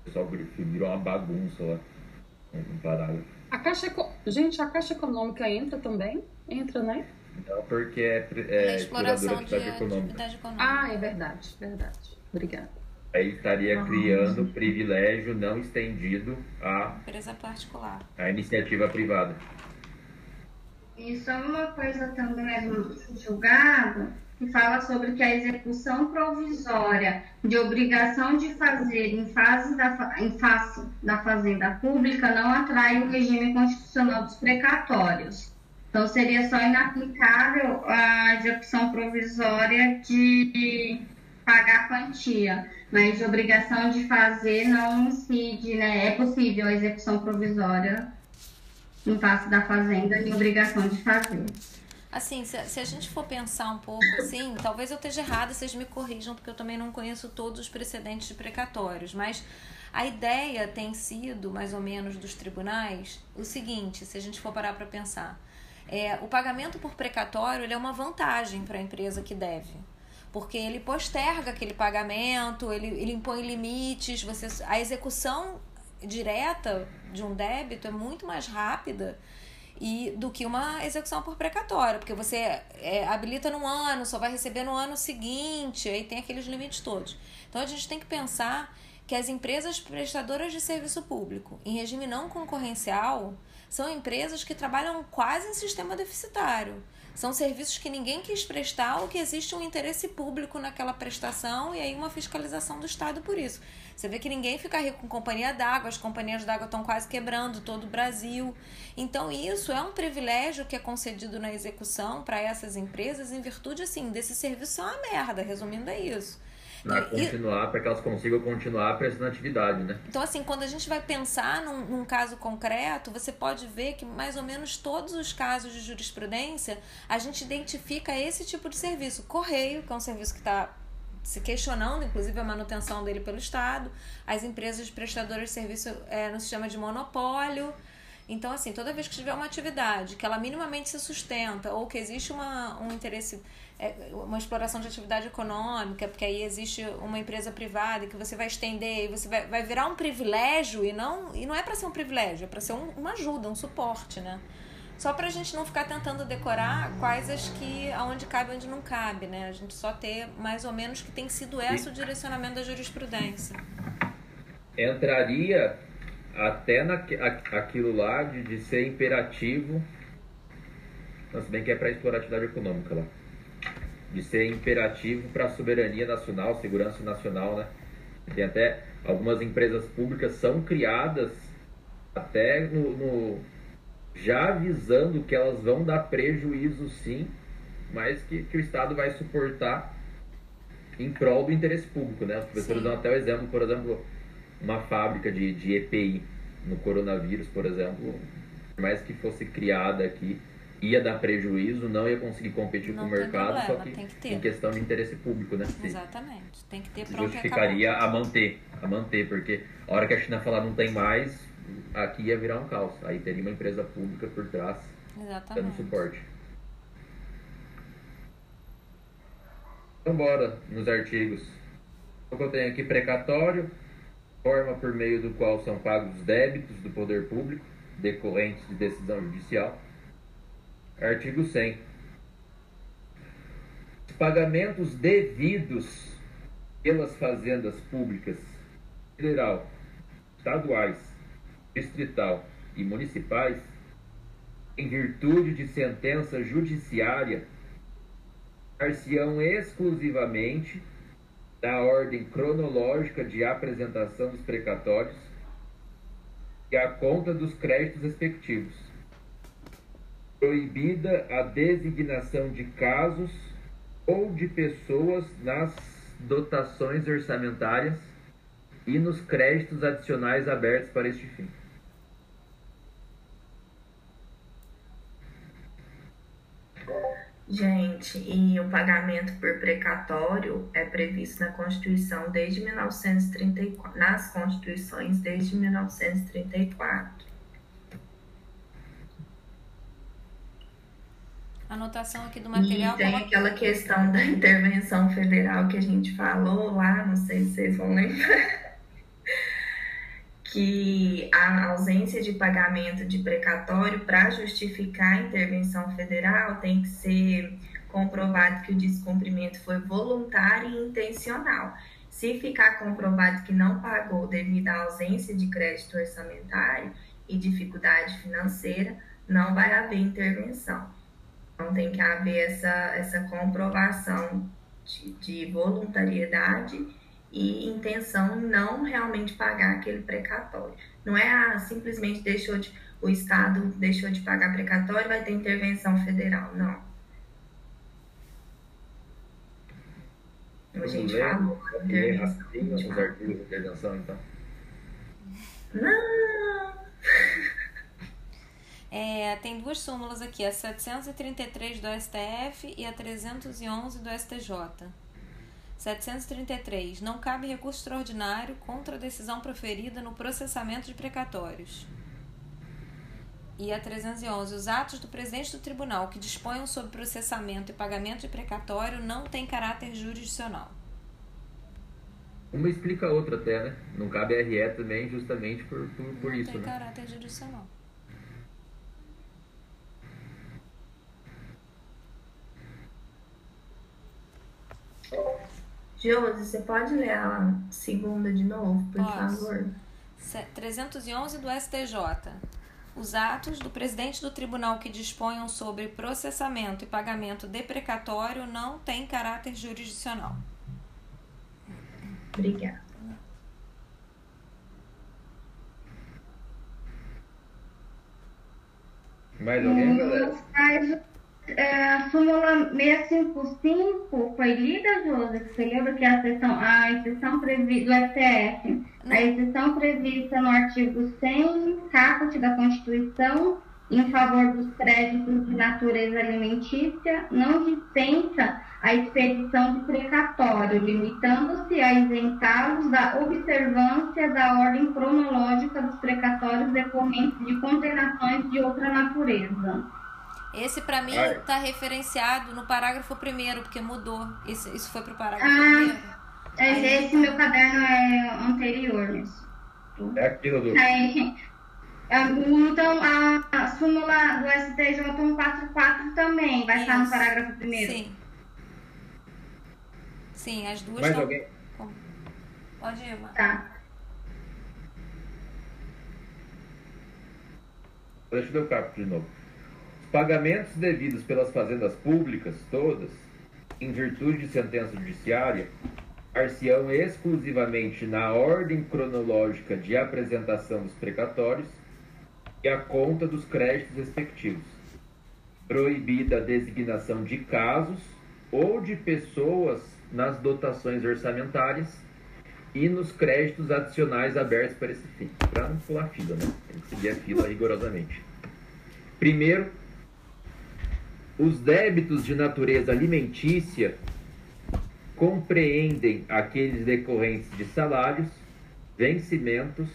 O pessoal virou uma bagunça lá. Um parágrafo. A Caixa, gente, a Caixa Econômica entra também? Entra, né? Não, porque é, é, é exploração de atividade econômica. atividade econômica. Ah, é verdade, verdade. Obrigada. Aí estaria criando privilégio não estendido à, Empresa particular. à iniciativa privada. E só uma coisa também do julgado, que fala sobre que a execução provisória de obrigação de fazer em, fase da, em face da fazenda pública não atrai o regime constitucional dos precatórios. Então, seria só inaplicável a execução provisória de pagar quantia, mas de obrigação de fazer não incide, né? É possível a execução provisória em face da fazenda e obrigação de fazer. Assim, se, se a gente for pensar um pouco assim, talvez eu esteja errada, vocês me corrijam, porque eu também não conheço todos os precedentes de precatórios, mas a ideia tem sido, mais ou menos, dos tribunais, o seguinte, se a gente for parar para pensar. É, o pagamento por precatório ele é uma vantagem para a empresa que deve. Porque ele posterga aquele pagamento, ele, ele impõe limites, você, a execução direta de um débito é muito mais rápida e do que uma execução por precatório, porque você é, habilita num ano, só vai receber no ano seguinte, aí tem aqueles limites todos. Então a gente tem que pensar que as empresas prestadoras de serviço público em regime não concorrencial são empresas que trabalham quase em sistema deficitário. São serviços que ninguém quis prestar ou que existe um interesse público naquela prestação e aí uma fiscalização do Estado por isso. Você vê que ninguém fica rico com companhia d'água, as companhias d'água estão quase quebrando todo o Brasil. Então, isso é um privilégio que é concedido na execução para essas empresas em virtude assim desse serviço ser uma merda. Resumindo, é isso. Para E- continuar, para que elas consigam continuar prestando atividade, né? Então, assim, quando a gente vai pensar num, num caso concreto, você pode ver que mais ou menos todos os casos de jurisprudência, a gente identifica esse tipo de serviço. Correio, que é um serviço que está se questionando, inclusive, a manutenção dele pelo Estado, as empresas prestadoras de serviço é, no sistema de monopólio. Então, assim, toda vez que tiver uma atividade que ela minimamente se sustenta ou que existe uma, um interesse, é, uma exploração de atividade econômica, porque aí existe uma empresa privada que você vai estender e você vai, vai virar um privilégio e não, e não é para ser um privilégio, é para ser um- uma ajuda, um suporte, né? Só pra gente não ficar tentando decorar quais as que aonde cabe onde não cabe, né? A gente só ter mais ou menos que tem sido esse o direcionamento da jurisprudência. Entraria até naque- a- aquilo lá de, de ser imperativo, se bem que é para explorar atividade econômica lá, de ser imperativo para a soberania nacional, segurança nacional, né? Tem até algumas empresas públicas são criadas até no, no- já avisando que elas vão dar prejuízo sim, mas que, que o Estado vai suportar em prol do interesse público, né? Os professores Sim. dão até o exemplo, por exemplo, uma fábrica de, de EPI no coronavírus, por exemplo, por mais que fosse criada aqui, ia dar prejuízo, não ia conseguir competir Não com o mercado, problema, só que tem que ter. em questão de interesse público, né? Exatamente. Tem que ter pronto justificaria a manter, a manter, porque a hora que a China falar não tem mais, aqui ia virar um caos. Aí teria uma empresa pública por trás dando Exatamente. suporte. Então bora nos artigos. O que eu tenho aqui precatório, forma por meio do qual são pagos os débitos do poder público decorrentes de decisão judicial. Artigo 100. Os pagamentos devidos pelas fazendas públicas federal, estaduais, distrital e municipais em virtude de sentença judiciária, dar-se-ão exclusivamente da ordem cronológica de apresentação dos precatórios e à conta dos créditos respectivos. Proibida a designação de casos ou de pessoas nas dotações orçamentárias e nos créditos adicionais abertos para este fim. Gente, e o pagamento por precatório é previsto na Constituição desde 1934, nas Constituições desde 1934. Anotação aqui do E material. tem coloca- aquela questão da intervenção federal que a gente falou lá, não sei se vocês vão lembrar, que a ausência de pagamento de precatório para justificar a intervenção federal tem que ser comprovado que o descumprimento foi voluntário e intencional. Se ficar comprovado que não pagou devido à ausência de crédito orçamentário e dificuldade financeira, não vai haver intervenção. Então tem que haver essa, essa comprovação de, de voluntariedade e intenção não realmente pagar aquele precatório. Não é ah, simplesmente deixou de, o Estado deixou de pagar precatório, vai ter intervenção federal. Não. A gente falou, a Ler intervenção. rapidinho os artigos de intervenção, então. Não! É, tem duas súmulas aqui, a 733 do STF e a 311 do STJ. 733. Não cabe recurso extraordinário contra a decisão proferida no processamento de precatórios. E a 311. Os atos do presidente do tribunal que disponham sobre processamento e pagamento de precatório não têm caráter jurisdicional. Uma explica a outra até, né? Não cabe RE também justamente por, por, por não isso, tem né? caráter jurisdicional. Josi, você pode ler a segunda de novo, por Posso. favor? Se- 311 do STJ. Os atos do presidente do tribunal que disponham sobre processamento e pagamento de precatório não têm caráter jurisdicional. Obrigada. Mais alguém, galera? É, a súmula 655 foi lida, Josi? Você lembra que a exceção, a exceção prevista do STF, a exceção prevista no artigo 100, caput da Constituição, em favor dos créditos de natureza alimentícia, não dispensa a expedição de precatório, limitando-se a isentá-los da observância da ordem cronológica dos precatórios decorrentes de condenações de outra natureza. Esse, para mim, é. está referenciado no parágrafo primeiro, porque mudou. Esse, isso foi para o parágrafo Ah. primeiro. É, Esse meu caderno é anterior nisso. É aquilo do. Aí, então, a, a súmula do STJ 144 também vai estar no Isso. parágrafo primeiro. Sim. Sim, as duas Mais estão. alguém? Pode ir, Mar. Tá. Deixa eu ler o capítulo de novo. Os pagamentos devidos pelas fazendas públicas, todas, em virtude de sentença judiciária, ar-se-ão exclusivamente na ordem cronológica de apresentação dos precatórios e a conta dos créditos respectivos. Proibida a designação de casos ou de pessoas nas dotações orçamentárias e nos créditos adicionais abertos para esse fim. Para não pular fila, né? Tem que seguir a fila rigorosamente. Primeiro, os débitos de natureza alimentícia compreendem aqueles decorrentes de salários, vencimentos,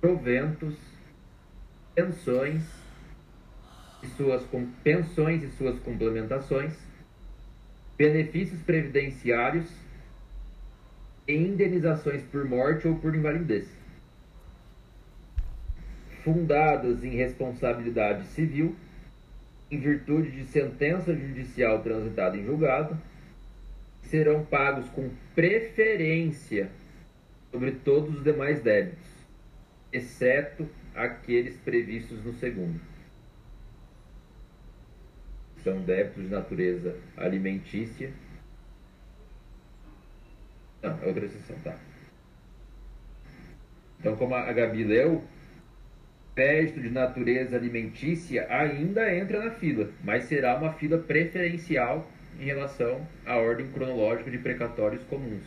proventos, pensões e suas pensões e suas complementações, benefícios previdenciários e indenizações por morte ou por invalidez, fundadas em responsabilidade civil, em virtude de sentença judicial transitada em julgado, serão pagos com preferência sobre todos os demais débitos, exceto aqueles previstos no segundo. São débitos de natureza alimentícia. Não, é outra exceção, tá. Então, como a Gabi leu, crédito de natureza alimentícia ainda entra na fila, mas será uma fila preferencial em relação à ordem cronológica de precatórios comuns.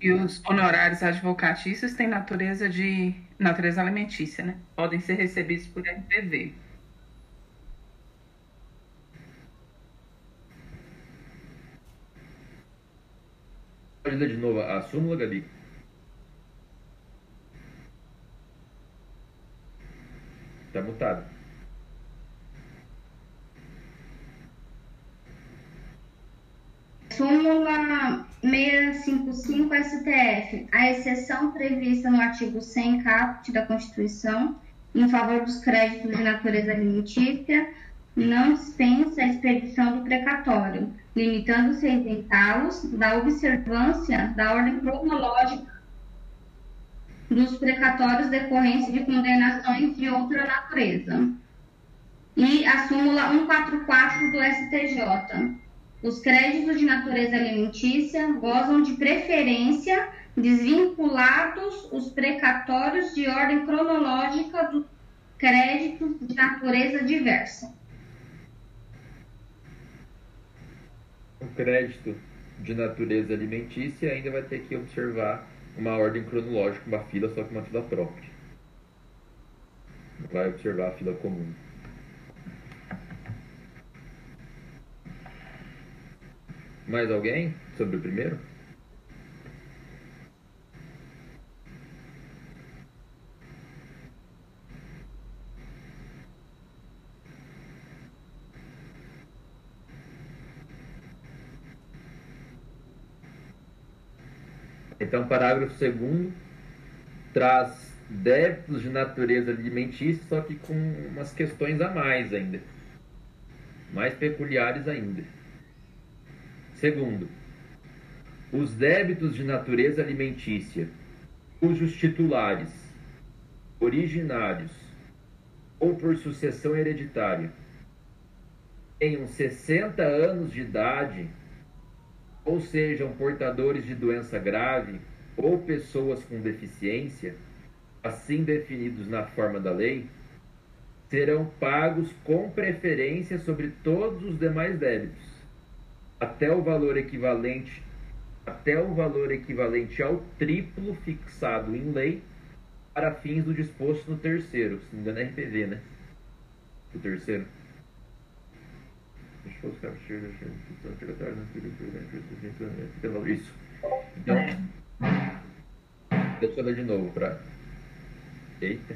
E os honorários advocatícios têm natureza de natureza alimentícia, né? Podem ser recebidos por RPV. Pode ler de novo a súmula, Gabi? Tá mutado. Súmula 655 STF. A exceção prevista no artigo 100 caput da Constituição em favor dos créditos de natureza alimentícia não dispensa a expedição do precatório, limitando-se a isentá-los da observância da ordem cronológica dos precatórios decorrentes de condenações de outra natureza. E a súmula 144 do STJ. Os créditos de natureza alimentícia gozam de preferência desvinculados os precatórios de ordem cronológica dos créditos de natureza diversa. O crédito de natureza alimentícia ainda vai ter que observar uma ordem cronológica, uma fila, só que uma fila própria. Vai observar a fila comum. Mais alguém sobre o primeiro? Então, parágrafo 2 traz débitos de natureza alimentícia, só que com umas questões a mais ainda. Mais peculiares ainda. Segundo, os débitos de natureza alimentícia, cujos titulares, originários ou por sucessão hereditária tenham 60 anos de idade ou sejam portadores de doença grave ou pessoas com deficiência, assim definidos na forma da lei, serão pagos com preferência sobre todos os demais débitos, até o valor equivalente até o valor equivalente ao triplo fixado em lei para fins do disposto no terceiro, se não me engano é RPV, né? O terceiro. Isso. Então, deixa eu ler de novo para. Eita.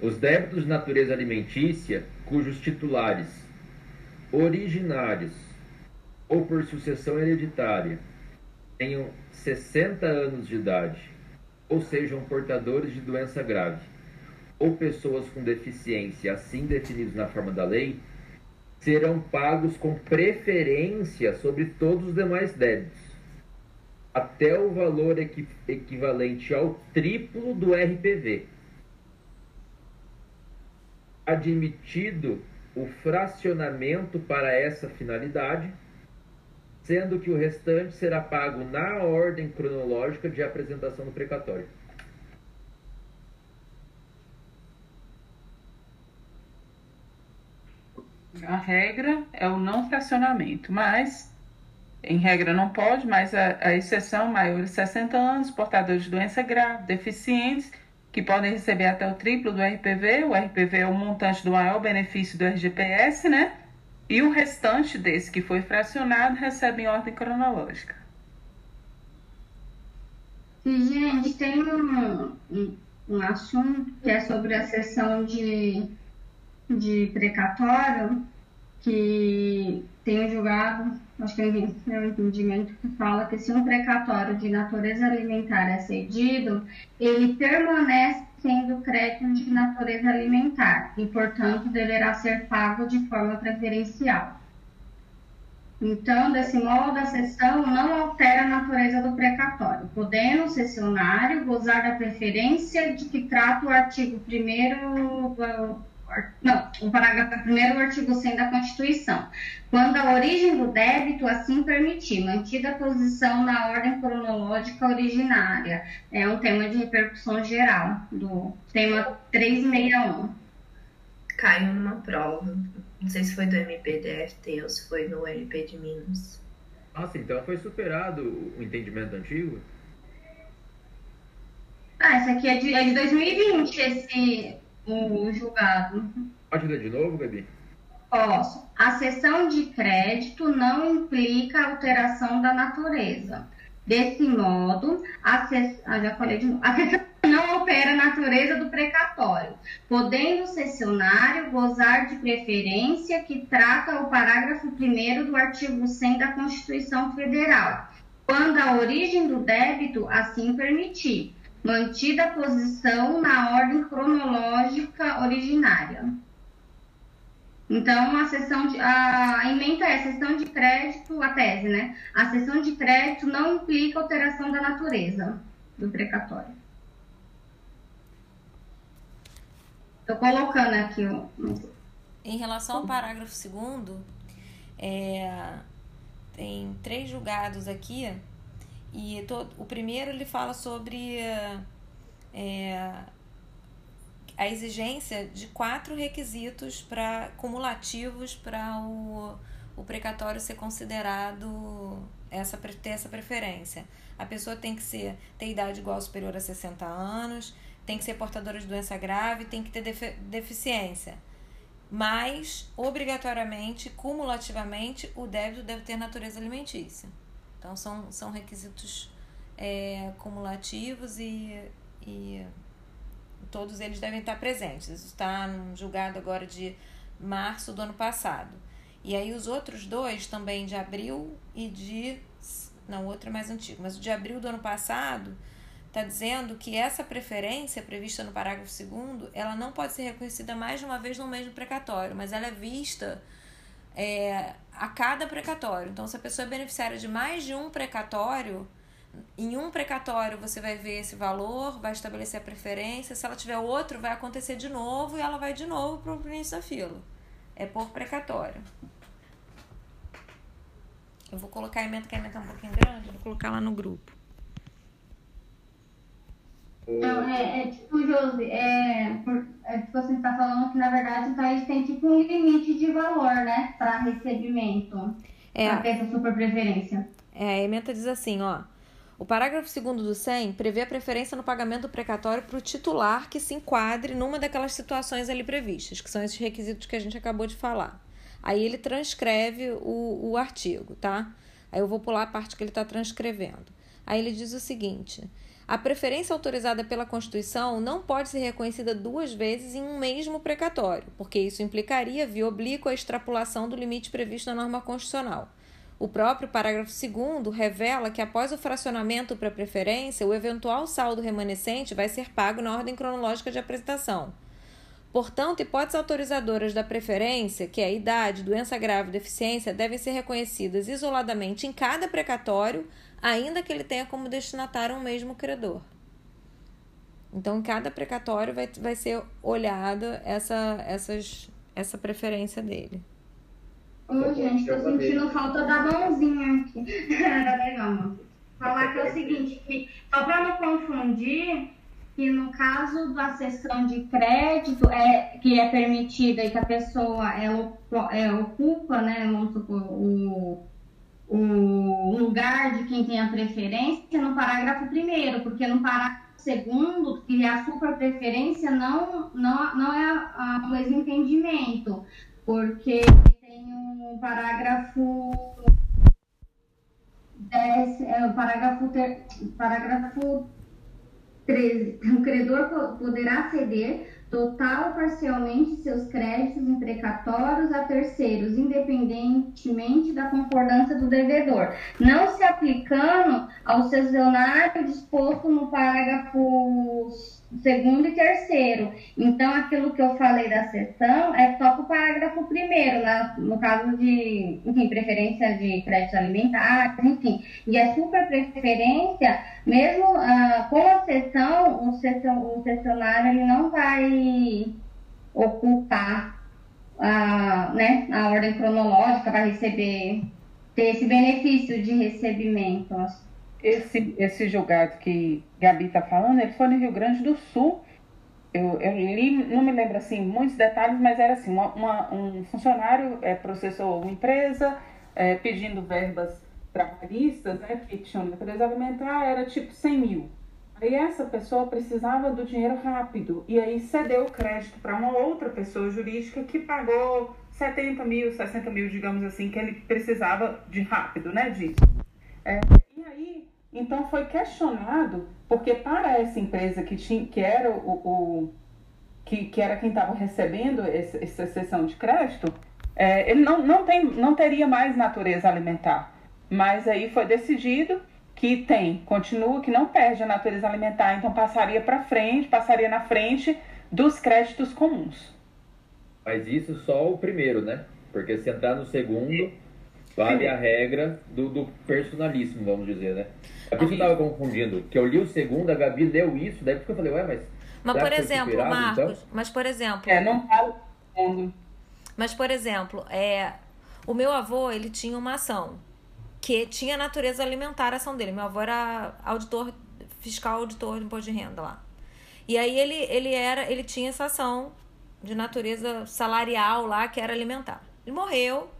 Os débitos de natureza alimentícia, cujos titulares originários ou por sucessão hereditária tenham 60 anos de idade ou sejam portadores de doença grave ou pessoas com deficiência assim definidos na forma da lei, serão pagos com preferência sobre todos os demais débitos, até o valor equi equivalente ao triplo do RPV. Admitido o fracionamento para essa finalidade, sendo que o restante será pago na ordem cronológica de apresentação do precatório. A regra é o não fracionamento, mas em regra não pode, mas a, a exceção maiores de 60 anos, portadores de doença grave, deficientes, que podem receber até o triplo do RPV. O RPV é o montante do maior benefício do RGPS, né? E o restante desse que foi fracionado recebe em ordem cronológica. E, gente, tem um, um, um assunto que é sobre a sessão de, de precatório, que tem julgado, acho que é um entendimento que fala que se um precatório de natureza alimentar é cedido, ele permanece sendo crédito de natureza alimentar e, portanto, deverá ser pago de forma preferencial. Então, desse modo, a sessão não altera a natureza do precatório, podendo o cessionário gozar da preferência de que trata o artigo 1 não, o parágrafo 1 do artigo 100 da Constituição, quando a origem do débito assim permitir, mantida a posição na ordem cronológica originária. É um tema de repercussão geral, do tema 361. Caiu numa prova. Não sei se foi do MPDFT ou se foi no MP de Minas. Nossa, então foi superado o entendimento antigo? Ah, esse aqui é de, é de 2020, esse o julgado. Pode ler de novo, Gabi? Posso. A cessão de crédito não implica alteração da natureza. Desse modo, a cess... ah, já falei de novo. A cessão não opera a natureza do precatório, podendo o cessionário gozar de preferência que trata o parágrafo 1 do artigo 100 da Constituição Federal, quando a origem do débito assim permitir, mantida a posição na ordem cronológica originária. Então, a sessão de, a emenda é a sessão de crédito, a tese, né? A sessão de crédito não implica alteração da natureza do precatório. Estou colocando aqui o. Em relação ao parágrafo segundo, é, tem três julgados aqui e to, o primeiro ele fala sobre é, a exigência de quatro requisitos para cumulativos para o, o precatório ser considerado essa ter essa preferência. A pessoa tem que ser ter idade igual ou superior a 60 anos, tem que ser portadora de doença grave, tem que ter deficiência. Mas, obrigatoriamente, cumulativamente, o débito deve ter natureza alimentícia. Então, são, são requisitos é, cumulativos e, e todos eles devem estar presentes. Isso está no julgado agora de março do ano passado. E aí os outros dois também de abril e de. Não, o outro é mais antigo, mas o de abril do ano passado está dizendo que essa preferência prevista no parágrafo 2 ela não pode ser reconhecida mais de uma vez no mesmo precatório, mas ela é vista é, a cada precatório. Então, se a pessoa é beneficiária de mais de um precatório, em um precatório você vai ver esse valor, vai estabelecer a preferência. Se ela tiver outro, vai acontecer de novo e ela vai de novo para o início da fila. É por precatório. Eu vou colocar a emenda, que a emenda é um pouquinho grande, vou colocar lá no grupo. Então, é, é tipo, Josi, é, é, tipo, você está falando que, na verdade, o país tem tipo um limite de valor, né, para recebimento, é. para ter essa super preferência. É, a emenda diz assim, ó, o parágrafo 2 do 100 prevê a preferência no pagamento do precatório para o titular que se enquadre numa daquelas situações ali previstas, que são esses requisitos que a gente acabou de falar. Aí ele transcreve o, o artigo, tá? Aí eu vou pular a parte que ele está transcrevendo. Aí ele diz o seguinte: a preferência autorizada pela Constituição não pode ser reconhecida duas vezes em um mesmo precatório, porque isso implicaria, via oblíqua, a extrapolação do limite previsto na norma constitucional. O próprio parágrafo 2 revela que, após o fracionamento para preferência, o eventual saldo remanescente vai ser pago na ordem cronológica de apresentação. Portanto, hipóteses autorizadoras da preferência, que é a idade, doença grave deficiência, devem ser reconhecidas isoladamente em cada precatório ainda que ele tenha como destinatário um mesmo credor. Então, em cada precatório vai, vai ser olhada essa, essas, essa preferência dele. Ô, gente, tô sentindo falta da mãozinha aqui. Era legal, mano. Falar que é o seguinte, que, só para não confundir, que no caso da sessão de crédito é, que é permitida e que a pessoa é, ocupa, né, supor, o o lugar de quem tem a preferência no parágrafo primeiro, porque no parágrafo segundo, que é a super preferência, não, não, não é a, a, entendimento, porque tem um parágrafo 10, é, o parágrafo, ter, parágrafo 13, o credor poderá ceder total ou parcialmente seus créditos imprecatórios a terceiros, independentemente da concordância do devedor, não se aplicando ao cessionário disposto no parágrafo segundo e terceiro. Então, aquilo que eu falei da sessão é só para o parágrafo primeiro, né? no caso de, enfim, preferência de créditos alimentares, enfim. E a super preferência, mesmo uh, com a sessão, o, sessão, o sessionário ele não vai ocupar uh, né, a ordem cronológica, vai receber, ter esse benefício de recebimento. Esse, esse julgado que Gabi está falando, ele foi no Rio Grande do Sul. Eu, eu li, não me lembro assim muitos detalhes, mas era assim: uma, uma, um funcionário é, processou uma empresa é, pedindo verbas trabalhistas, né, que tinham natureza alimentar, era tipo 100 mil. Aí essa pessoa precisava do dinheiro rápido e aí cedeu o crédito para uma outra pessoa jurídica que pagou 70 mil, 60 mil, digamos assim, que ele precisava de rápido, né, disso. É, e aí, então foi questionado, porque para essa empresa que, tinha, que era o, o que, que era quem estava recebendo esse, essa sessão de crédito, é, ele não, não, tem, não teria mais natureza alimentar. Mas aí foi decidido que tem, continua, que não perde a natureza alimentar, então passaria para frente, passaria na frente dos créditos comuns. Mas isso só o primeiro, né? Porque se entrar no segundo, vale a regra do, do personalíssimo, vamos dizer, né? É por isso que eu tava confundindo, que eu li o segundo, a Gabi leu isso, daí porque eu falei, ué, mas. Mas por exemplo, Marcos, então? mas por exemplo. É, não falo Mas por exemplo, é, o meu avô, ele tinha uma ação que tinha natureza alimentar a ação dele. Meu avô era auditor fiscal, auditor de imposto de renda lá. E aí ele, ele era, ele tinha essa ação de natureza salarial lá que era alimentar. Ele morreu.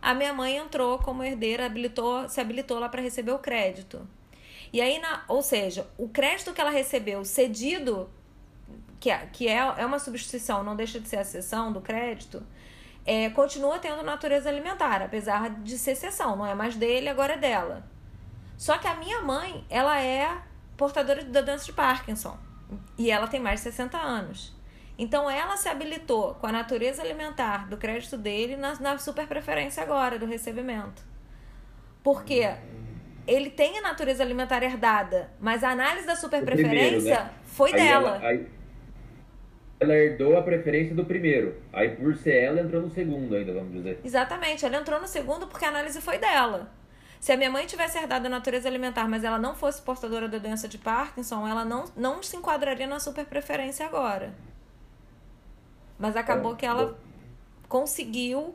A minha mãe entrou como herdeira, habilitou, se habilitou lá para receber o crédito. E aí, na, ou seja, o crédito que ela recebeu cedido, que, é, que é, é uma substituição, não deixa de ser a cessão do crédito, é, continua tendo natureza alimentar, apesar de ser cessão. Não é mais dele, agora é dela. Só que a minha mãe, ela é portadora da doença de Parkinson. E ela tem mais de 60 anos. Então ela se habilitou com a natureza alimentar do crédito dele na, na superpreferência agora do recebimento. Porque ele tem a natureza alimentar herdada, mas a análise da superpreferência né? foi aí dela. Ela, aí, ela herdou a preferência do primeiro. Aí por ser ela entrou no segundo ainda, vamos dizer. Exatamente, ela entrou no segundo porque a análise foi dela. Se a minha mãe tivesse herdado a natureza alimentar, mas ela não fosse portadora da doença de Parkinson, ela não, não se enquadraria na superpreferência agora. Mas acabou que ela conseguiu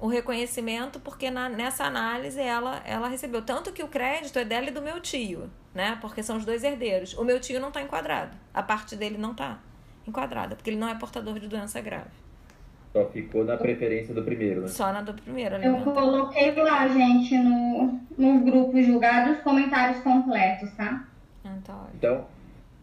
o reconhecimento porque na, nessa análise ela, ela recebeu. Tanto que o crédito é dela e do meu tio, né? Porque são os dois herdeiros. O meu tio não está enquadrado. A parte dele não está enquadrada, porque ele não é portador de doença grave. Só ficou na preferência do primeiro, né? Só na do primeiro. Eu coloquei lá, gente, no, no grupo julgado os comentários completos, tá? Tá então,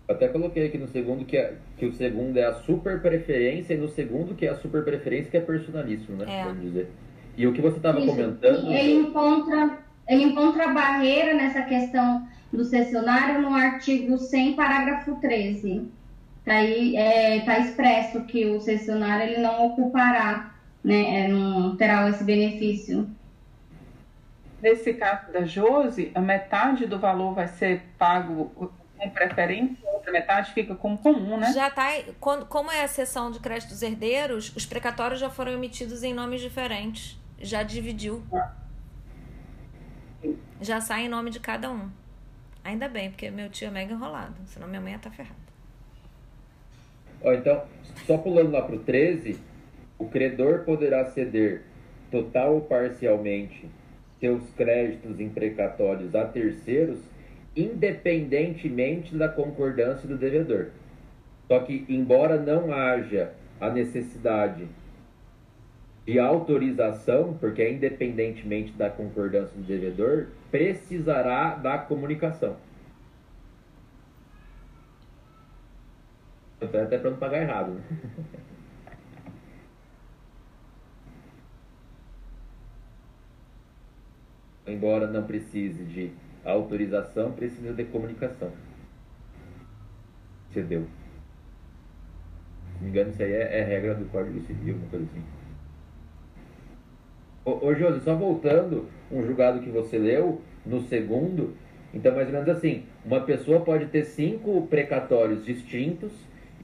até coloquei aqui no segundo que, é, que o segundo é a super preferência e no segundo que é a super preferência que é personalíssimo, né? É. Vamos dizer. E o que você estava comentando. Ele encontra, ele encontra barreira nessa questão do cessionário no artigo 100, parágrafo 13. Tá aí é, tá expresso que o cessionário ele não ocupará, né, é, não terá esse benefício. Nesse caso da Jose, a metade do valor vai ser pago com preferência, a outra metade fica como comum, né? Já tá, quando, como é a sessão de crédito dos herdeiros, os precatórios já foram emitidos em nomes diferentes. Já dividiu. Ah. Já sai em nome de cada um. Ainda bem, porque meu tio é mega enrolado, senão minha mãe ia estar tá ferrada. Ó, então, só pulando lá pro 13, o credor poderá ceder total ou parcialmente seus créditos imprecatórios a terceiros independentemente da concordância do devedor. Só que, embora não haja a necessidade de autorização, porque é independentemente da concordância do devedor, precisará da comunicação. Até para não pagar errado. Né? Embora não precise de a autorização precisa de comunicação. Cedeu. Se não me engano, isso aí é, é regra do Código Civil, uma coisa assim. Ô, ô Josi, só voltando, um julgado que você leu, no segundo, então mais ou menos assim, uma pessoa pode ter cinco precatórios distintos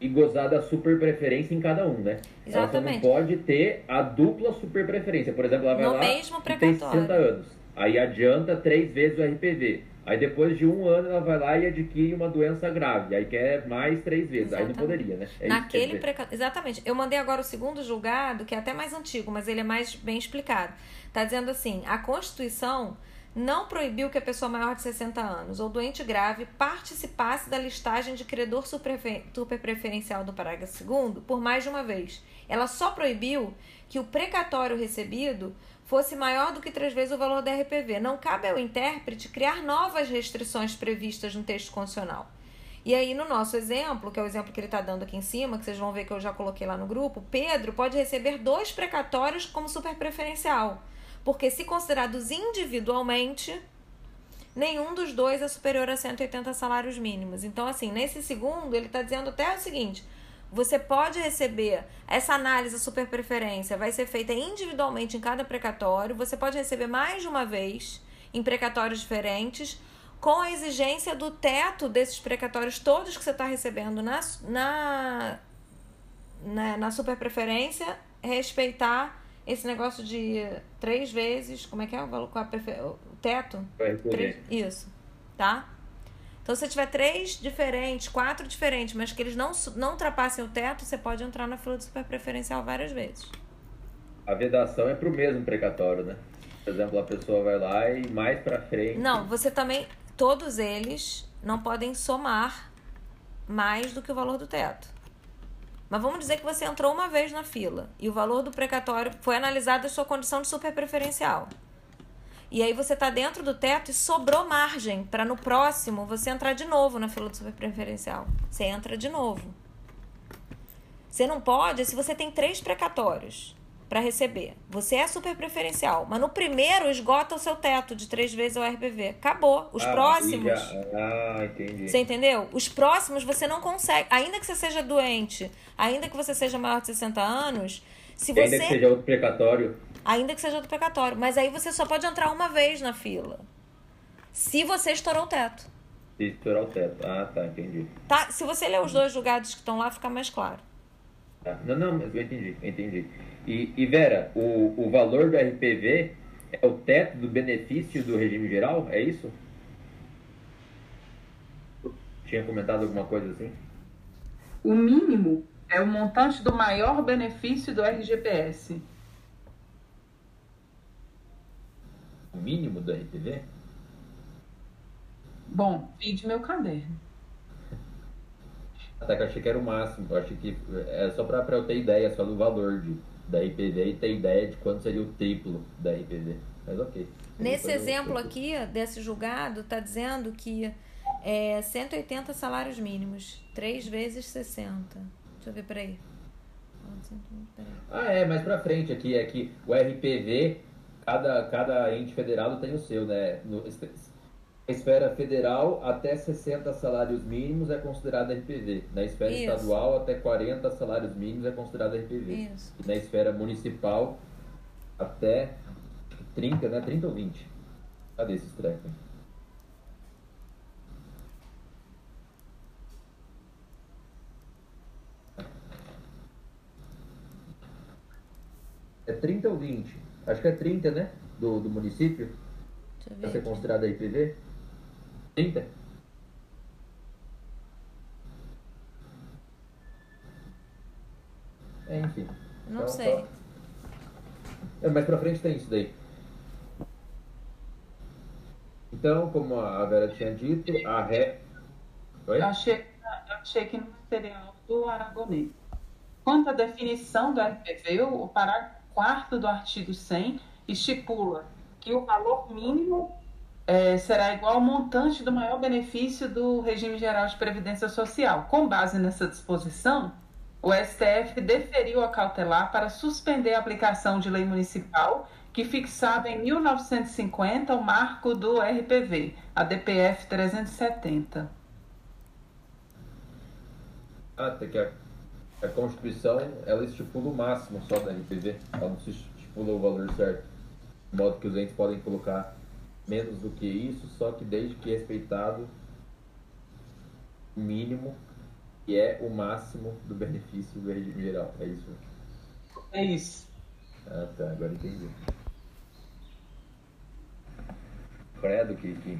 e gozar da super preferência em cada um, né? Exatamente. Ela só não pode ter a dupla super preferência. Por exemplo, ela vai no lá mesmo e tem 60 anos. Aí adianta três vezes o RPV. Aí depois de um ano ela vai lá e adquire uma doença grave. Aí quer mais três vezes. Exatamente. Aí não poderia, né? É Naquele preca... Exatamente. Eu mandei agora o segundo julgado, que é até mais antigo, mas ele é mais bem explicado. Tá dizendo assim: a Constituição não proibiu que a pessoa maior de 60 anos ou doente grave participasse da listagem de credor superpreferencial do parágrafo 2 por mais de uma vez. Ela só proibiu que o precatório recebido fosse maior do que três vezes o valor da RPV. Não cabe ao intérprete criar novas restrições previstas no texto constitucional. E aí, no nosso exemplo, que é o exemplo que ele está dando aqui em cima, que vocês vão ver que eu já coloquei lá no grupo, Pedro pode receber dois precatórios como super preferencial. Porque, se considerados individualmente, nenhum dos dois é superior a 180 salários mínimos. Então, assim, nesse segundo, ele está dizendo até o seguinte: você pode receber essa análise super preferência, vai ser feita individualmente em cada precatório, você pode receber mais de uma vez em precatórios diferentes com a exigência do teto desses precatórios todos que você está recebendo na, na, na, na super preferência, respeitar esse negócio de três vezes, como é que é o valor, o teto? Três, isso, tá? Então, se tiver três diferentes, quatro diferentes, mas que eles não, não ultrapassem o teto, você pode entrar na fila do super preferencial várias vezes. A vedação é para o mesmo precatório, né? Por exemplo, a pessoa vai lá e mais para frente. Não, você também todos eles não podem somar mais do que o valor do teto. Mas vamos dizer que você entrou uma vez na fila e o valor do precatório foi analisado a sua condição de super preferencial. E aí você está dentro do teto e sobrou margem para no próximo você entrar de novo na fila do super preferencial. Você entra de novo. Você não pode se você tem três precatórios para receber. Você é super preferencial, mas no primeiro esgota o seu teto de três vezes o RPV. Acabou. Os ah, próximos. Já... Ah, entendi. Você entendeu? Os próximos você não consegue. Ainda que você seja doente, ainda que você seja maior de 60 anos, se você. Ainda que seja outro precatório. Ainda que seja outro precatório. Mas aí você só pode entrar uma vez na fila. Se você estourou o teto. Se estourar o teto. Ah, tá, entendi. Tá? Se você ler os dois julgados que estão lá, fica mais claro. Tá. Não, não, mas eu entendi, eu entendi. E, e Vera, o, o valor do RPV é o teto do benefício do regime geral? É isso? Tinha comentado alguma coisa assim? O mínimo é o montante do maior benefício do RGPS. O mínimo do RPV? Bom, vide meu caderno. Até que eu achei que era o máximo. Eu achei que é só para eu ter ideia só do valor de da RPV e ter ideia de quanto seria o triplo da RPV. Mas ok. Nesse exemplo aqui, desse julgado, está dizendo que é 180 salários mínimos, 3 vezes 60. Deixa eu ver, peraí. Ah, é, mais pra frente aqui, é que o RPV, cada, cada ente federado tem o seu, né? No, a esfera federal, até 60 salários mínimos é considerada RPV. Na esfera Isso. estadual, até 40 salários mínimos é considerada RPV. Isso. E na esfera municipal, até 30, né? 30 ou 20. Cadê esses trecos? É 30 ou 20? Acho que é 30, né? Do, do município. Para ser considerada RPV. 30? É, enfim. Não então, sei. Tá... É, mais pra frente tem isso daí. Então, como a Vera tinha dito, a ré. Oi? Eu achei, eu achei que no material do Aragonês. Quanto à definição do RPV, o parágrafo 4 do artigo 100 estipula que o valor mínimo é, será igual ao montante do maior benefício do regime geral de previdência social. Com base nessa disposição, o STF deferiu a cautelar para suspender a aplicação de lei municipal que fixava em 1950 o marco do RPV, a DPF 370. Ah, tem que a, Constituição ela estipula o máximo só da RPV, ela não se estipula o valor certo, de modo que os entes podem colocar menos do que isso, só que desde que respeitado o mínimo que é o máximo do benefício do regime geral. É isso? É isso. Ah, tá. Agora entendi. Credo que...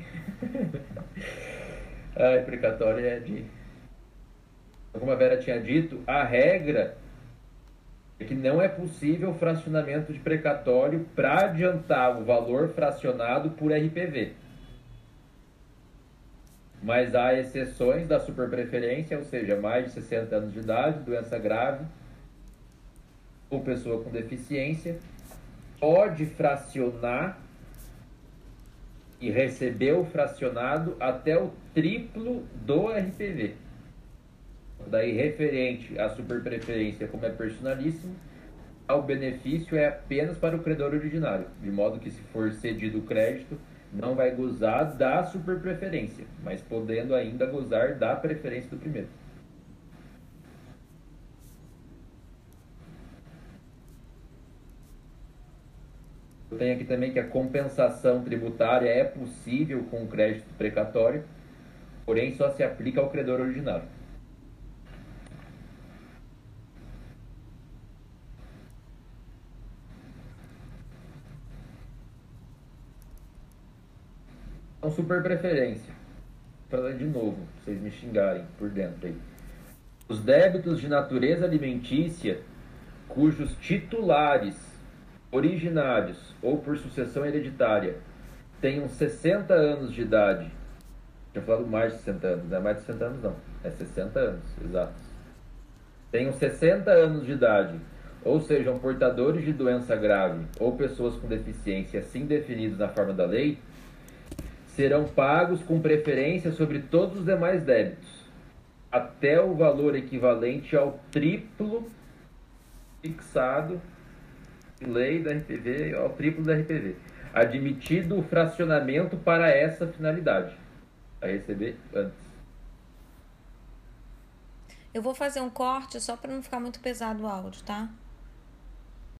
Ai, precatório é de... Como a Vera tinha dito, a regra é que não é possível fracionamento de precatório para adiantar o valor fracionado por RPV. Mas há exceções da superpreferência, ou seja, mais de 60 anos de idade, doença grave ou pessoa com deficiência, pode fracionar e recebeu fracionado até o triplo do RPV. Daí, referente à superpreferência, como é personalíssimo, o benefício é apenas para o credor originário, de modo que, se for cedido o crédito, não vai gozar da superpreferência, mas podendo ainda gozar da preferência do primeiro. Tenho aqui também que a compensação tributária é possível com crédito precatório, porém só se aplica ao credor originário. Então, super preferência. Falar de novo, vocês me xingarem por dentro aí. Os débitos de natureza alimentícia, cujos titulares originários ou por sucessão hereditária tenham 60 anos de idade, tinha falado mais de 60 anos, não é mais de 60 anos não, é 60 anos, exatos. Tenham 60 anos de idade, ou sejam portadores de doença grave ou pessoas com deficiência assim definidos na forma da lei, serão pagos com preferência sobre todos os demais débitos, até o valor equivalente ao triplo fixado lei da RPV ao triplo da RPV. Admitido o fracionamento para essa finalidade. A receber antes. Eu vou fazer um corte só para não ficar muito pesado o áudio, tá?